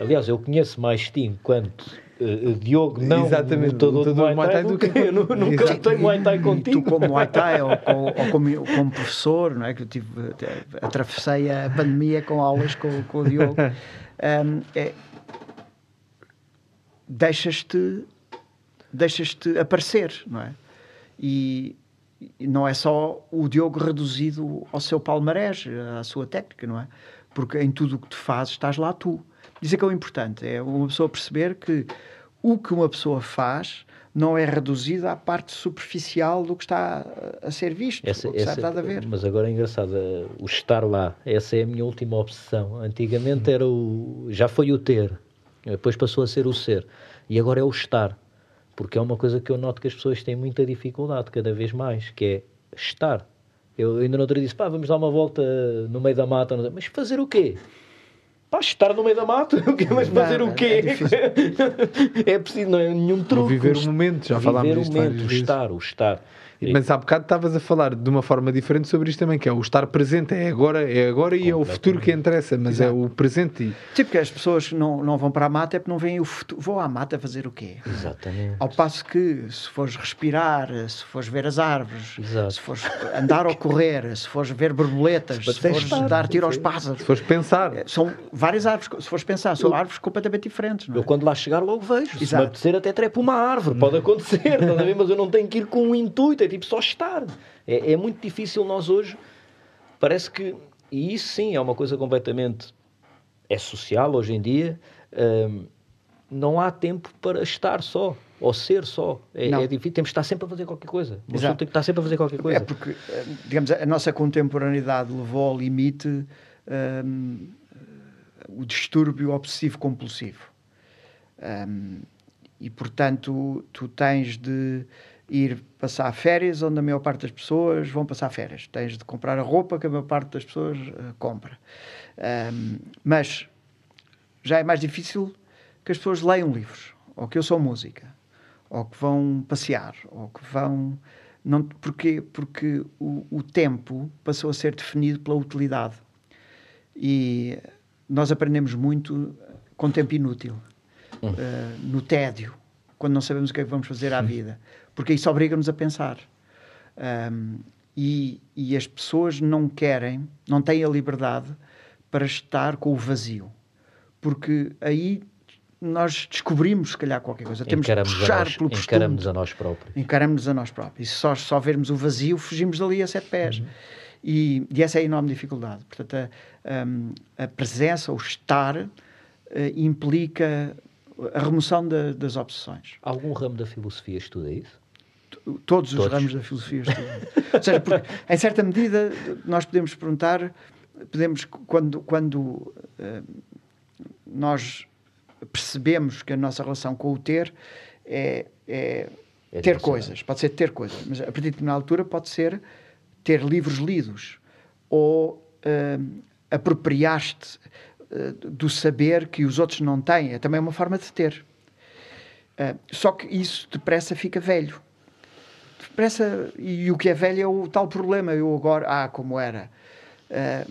A: Aliás, eu conheço mais ti enquanto uh, Diogo, não Exatamente, lutador, de Muay Thai, Thai do que eu nunca lutei Muay Thai contigo.
B: Tu como Muay Thai ou, [laughs] ou, ou como, como, professor, não é? que eu tive, atravessei a pandemia com aulas com, com o Diogo. [laughs] Um, é, deixas-te deixas-te aparecer, não é? E, e, não é só o Diogo reduzido ao seu palmarés, à sua técnica, não é? Porque em tudo o que tu fazes estás lá tu. Isso é que é o importante, é uma pessoa perceber que o que uma pessoa faz não é reduzida à parte superficial do que está a ser visto,
A: essa,
B: que
A: essa,
B: a ver.
A: Mas agora é engraçado, uh, o estar lá, essa é a minha última obsessão. Antigamente era o, já foi o ter, depois passou a ser o ser, e agora é o estar, porque é uma coisa que eu noto que as pessoas têm muita dificuldade cada vez mais, que é estar. Eu ainda não outro disse, pá, vamos dar uma volta no meio da mata, mas fazer o quê? Pá, estar no meio da mata, [laughs] mas fazer não, o quê? É, [laughs] é, preciso, não é nenhum truque.
C: viver o momento, já falámos
A: disto Viver o momento, o estar, o estar.
C: Mas há bocado estavas a falar de uma forma diferente sobre isto também, que é o estar presente, é agora, é agora e é o futuro que interessa, mas Exato. é o presente. E...
B: Tipo que as pessoas não, não vão para a mata é porque não veem o futuro. Vou à mata fazer o quê?
A: Exatamente.
B: Ao passo que se fores respirar, se fores ver as árvores, Exato. se fores andar ou correr, se fores ver borboletas, se, se fores estar, dar tiro aos pássaros.
C: Se fores pensar.
B: É, são várias árvores, se fores pensar, são eu, árvores completamente diferentes. É?
A: Eu quando lá chegar logo vejo. Exato. Se me apetecer até trepo uma árvore, pode acontecer, [laughs] mas eu não tenho que ir com um intuito, é tipo só estar. É, é muito difícil nós hoje, parece que, e isso sim é uma coisa completamente, é social hoje em dia, hum, não há tempo para estar só ou ser só. É, é, difícil, temos que estar sempre a fazer qualquer coisa. Uma tem que estar sempre a fazer qualquer coisa.
B: É porque, eh, digamos, a nossa contemporaneidade levou ao limite um, o distúrbio obsessivo-compulsivo. Um, e, portanto, tu tens de ir passar férias onde a maior parte das pessoas vão passar férias. Tens de comprar a roupa que a maior parte das pessoas uh, compra. Um, mas já é mais difícil que as pessoas leiam livros, ou que eu sou música, ou que vão passear, ou que vão. Não, porquê? Porque o, o tempo passou a ser definido pela utilidade. E nós aprendemos muito com tempo inútil, uh, no tédio, quando não sabemos o que é que vamos fazer à [laughs] vida porque isso obriga-nos a pensar. Um, e, e, as pessoas não querem, não têm a liberdade para estar com o vazio, porque aí nós descobrimos, se calhar, qualquer coisa. Temos
A: encaramos de puxar nós, pelo costume. Encaramos a nós próprios.
B: Encaramos a nós próprios. E se só, só vermos o vazio, fugimos dali a sete pés. Uhum. E, e, essa é a enorme dificuldade. Portanto, a, a presença, o estar, uh, implica a remoção de, das obsessões.
A: Algum ramo da filosofia estuda isso?
B: Todos os todos. ramos da filosofia Ou seja, porque, em certa medida, nós podemos perguntar, podemos, quando, quando uh, nós percebemos que a nossa relação com o ter é, é, é ter coisas, pode ser ter coisas, mas a partir de uma altura pode ser ter livros lidos ou uh, apropriar-te uh, do saber que os outros não têm, é também uma forma de ter. Uh, só que isso depressa fica velho depressa, e o que é velho é o tal problema. Eu agora, ah, como era. Uh,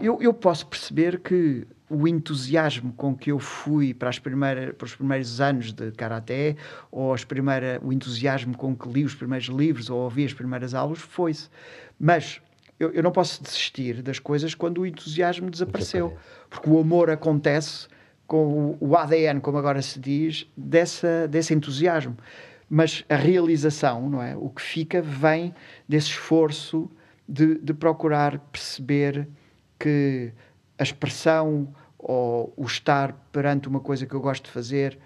B: eu, eu posso perceber que o entusiasmo com que eu fui para, as primeiras, para os primeiros anos de karaté, ou as primeira, o entusiasmo com que li os primeiros livros ou ouvi as primeiras aulas, foi-se. Mas eu, eu, não posso desistir das coisas quando o entusiasmo desapareceu, porque o amor acontece com o, o ADN, como agora se diz, dessa, desse entusiasmo mas a realização, não é? O que fica vem desse esforço de, de procurar perceber que a expressão ou o estar perante uma coisa que eu gosto de fazer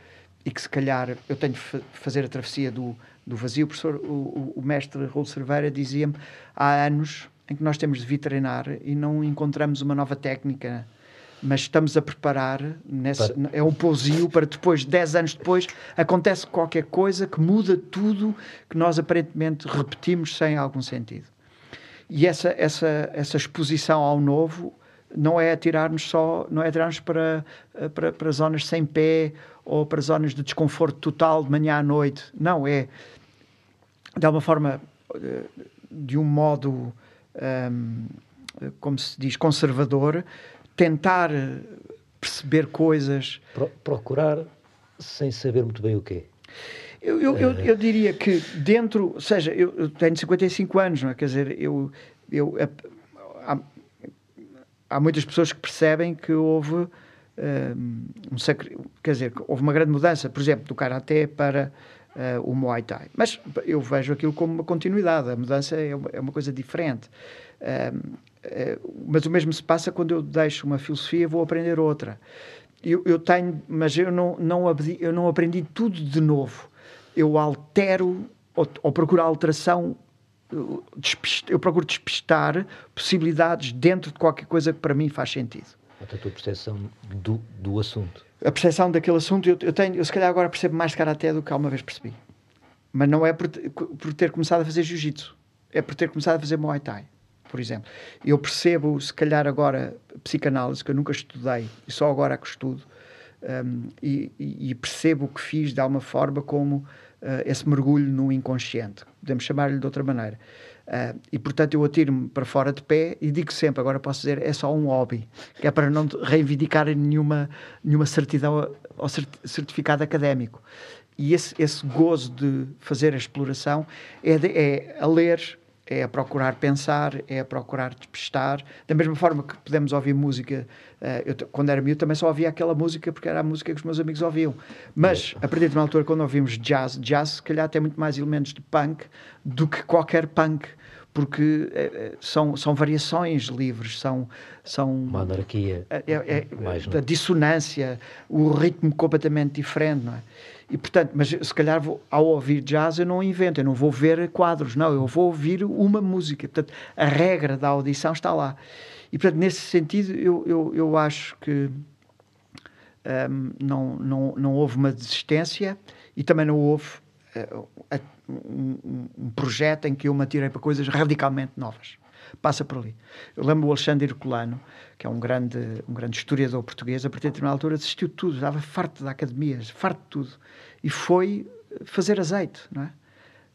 B: e que se calhar eu tenho de fazer a travessia do, do vazio. O, professor, o, o mestre Raul Cerveira dizia-me há anos em que nós temos de vir treinar e não encontramos uma nova técnica mas estamos a preparar, nesse, para... é um pousio para depois, 10 anos depois, acontece qualquer coisa que muda tudo que nós aparentemente repetimos sem algum sentido. E essa, essa, essa exposição ao novo não é atirar-nos só, não é atirar-nos para, para, para zonas sem pé ou para zonas de desconforto total de manhã à noite. Não, é de alguma forma, eh, de um modo, um, ehm, como se diz, conservador, tentar eh, perceber coisas.
A: Pro, procurar sem saber muito bem o quê?
B: Eu, eu, eu, eu, diria que dentro, ou seja, eu, eu, tenho 55 anos, não é? Quer dizer, eu, eu, há, há muitas pessoas que percebem que houve um, sacri... quer dizer, houve uma grande mudança, por exemplo, do Karaté para uh, o Muay Thai. Mas eu vejo aquilo como uma continuidade, a mudança é uma, é uma coisa diferente. Um, eh, mas o mesmo se passa quando eu deixo uma filosofia vou aprender outra. Eu, eu tenho, mas eu não, não, eu não aprendi tudo de novo. eu altero ou, ou procuro alteração, eu procuro despistar possibilidades dentro de qualquer coisa que para mim faz sentido.
A: A tua percepção do, do assunto.
B: A percepção daquele assunto, eu, eu tenho, eu se calhar agora percebo mais karaté do que alguma vez percebi. Mas não é por, por ter começado a fazer jiu-jitsu, é por ter começado a fazer muay thai, por exemplo. Eu percebo, se calhar agora, psicanálise, que eu nunca estudei, e só agora que estudo, um, e, e, percebo o que fiz de alguma forma como uh, esse mergulho no inconsciente. Podemos chamar-lhe de outra maneira. Uh, e portanto eu atiro-me para fora de pé e digo sempre, agora posso dizer, é só um hobby, que é para não reivindicar nenhuma, nenhuma certidão ou certificado académico. E esse, esse gozo de fazer a exploração é, de, é a ler, é a procurar pensar, é a procurar despistar. Da mesma forma que podemos ouvir música, uh, eu, quando era miúdo também só ouvia aquela música porque era a música que os meus amigos ouviam. Mas a partir de uma altura, quando ouvimos jazz, jazz se calhar tem muito mais elementos de punk do que qualquer punk. Porque uh, são, são variações livres, são. são
A: Uma anarquia.
B: É, é, é, a dissonância, o ritmo completamente diferente, não é? E, portanto, mas se calhar vou, ao ouvir jazz eu não invento, eu não vou ver quadros, não, eu vou ouvir uma música. Portanto, a regra da audição está lá. E, portanto, nesse sentido, eu, eu, eu acho que um, não, não, não houve uma desistência e também não houve uh, um, um, projeto em que eu me atirei para coisas radicalmente novas. Passa por ali. Eu lembro o Alexandre Herculano, que é um grande, um grande historiador português, a partir de determinada altura desistiu de tudo, estava farto da academia, farto de tudo, e foi fazer azeite, não é?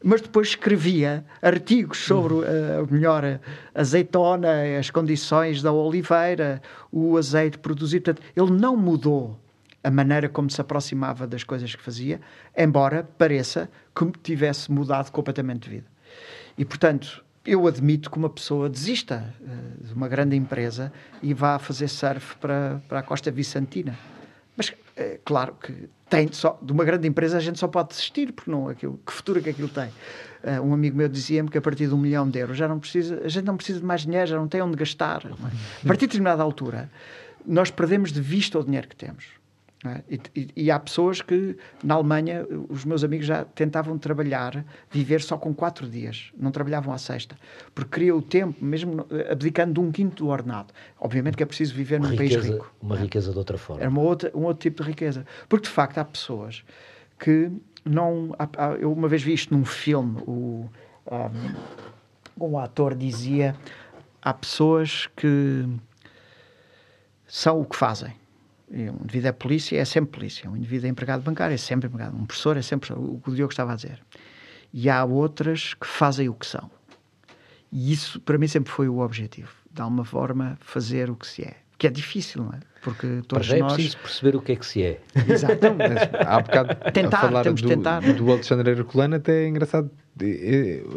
B: Mas depois escrevia artigos sobre a uh, melhor azeitona, as condições da oliveira, o azeite produzido. Portanto, ele não mudou a maneira como se aproximava das coisas que fazia, embora pareça que tivesse mudado completamente de vida. E, portanto, eu admito que uma pessoa desista uh, de uma grande empresa e vá fazer surf para, para a costa vicentina. Mas, é claro que tem só, de uma grande empresa a gente só pode desistir, porque não, aquilo, que futuro é que aquilo tem? Uh, um amigo meu dizia-me que a partir de um milhão de euros já não precisa, a gente não precisa de mais dinheiro, já não tem onde gastar. É? A partir de determinada altura, nós perdemos de vista o dinheiro que temos. É? E, e, e, há pessoas que, na Alemanha, os meus amigos já tentavam trabalhar, viver só com quatro dias, não trabalhavam à sexta, porque queriam o tempo, mesmo abdicando de um quinto do ordenado. Obviamente que é preciso viver num
A: riqueza,
B: país rico.
A: Uma riqueza de outra forma.
B: Era uma outra, um outro tipo de riqueza. Porque, de facto, há pessoas que não. Há, há, eu uma vez vi isto num filme, o, um, um ator dizia: há pessoas que são o que fazem um indivíduo é polícia, é sempre polícia. Um indivíduo é empregado bancário, é sempre empregado. Um professor é sempre o que o Diogo estava a dizer. E há outras que fazem o que são. E isso, para mim, sempre foi o objetivo. De alguma forma, fazer o que se é. Que é difícil, não é? Porque todos
A: Para já
B: nós...
A: é preciso perceber o que é que se é.
B: Exato.
C: Não, há bocado, [laughs]
B: tentar,
C: a falar
B: temos
C: do,
B: tentar.
C: do Alexandre Herculano, até é engraçado.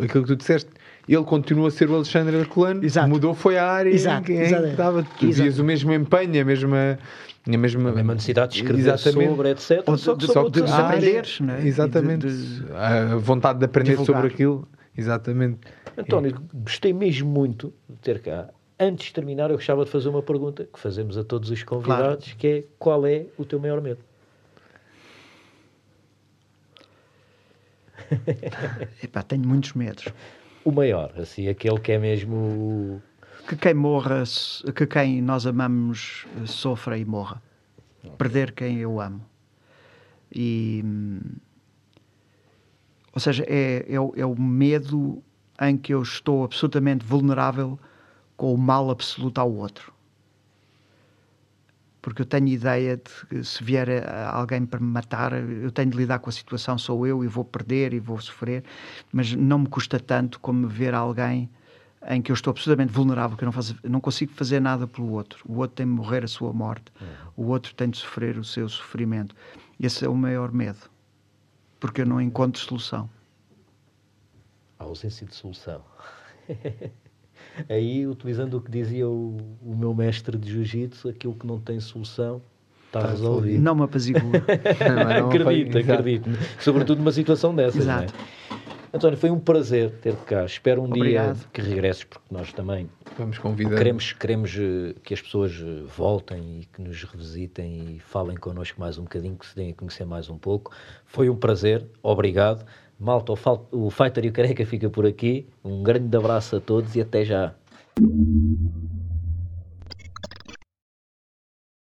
C: Aquilo que tu disseste, ele continua a ser o Alexandre Herculano,
B: Exato.
C: mudou foi a área
B: Exato.
C: em que
B: Exato.
C: estava. Tu vias o mesmo empenho, a mesma a mesma,
A: a mesma necessidade de escrever
C: exatamente.
A: sobre, etc.
B: Ou
A: só
B: de,
A: que
B: só de,
A: de,
B: de aprenderes, não é?
C: Exatamente.
B: De, de,
C: a vontade de aprender
B: divulgar.
C: sobre aquilo. Exatamente.
A: António, gostei mesmo muito de ter cá. Antes de terminar, eu gostava de fazer uma pergunta que fazemos a todos os convidados,
B: Claro.
A: que é qual é o teu maior medo? [laughs]
B: Epá, tenho muitos medos.
A: O maior, assim, aquele que é mesmo
B: Que quem morra, que quem nós amamos eh, sofra e morra. Perder quem eu amo. E. Ou seja, é, é, o- é o medo em que eu estou absolutamente vulnerável com o mal absoluto ao outro. Porque eu tenho ideia de que se vier alguém para me matar, eu tenho de lidar com a situação, sou eu e vou perder e vou sofrer, mas não me custa tanto como ver alguém em que eu estou absolutamente vulnerável, que eu não, faço, não consigo fazer nada pelo outro. O outro tem de morrer a sua morte, o outro tem de sofrer o seu sofrimento. Esse é o maior medo, porque eu não encontro solução.
A: a ausência de solução. [laughs] Aí, utilizando o que dizia o, o meu mestre de jiu-jitsu, aquilo que não tem solução está resolvido.
B: Não me apazigua. [laughs]
A: Acredito,
C: exato.
A: acredito. Sobretudo numa situação dessas. não é? António, foi um prazer ter-te cá. Espero um
B: Obrigado.
A: dia que regresses, porque nós também
C: Vamos convidar.
A: queremos, queremos eh, que as pessoas eh, voltem e que nos revisitem e falem connosco mais um bocadinho, que se deem a conhecer mais um pouco. Foi um prazer, obrigado. Malta, o Fighter e o Careca fica por aqui. Um grande abraço a todos e até já.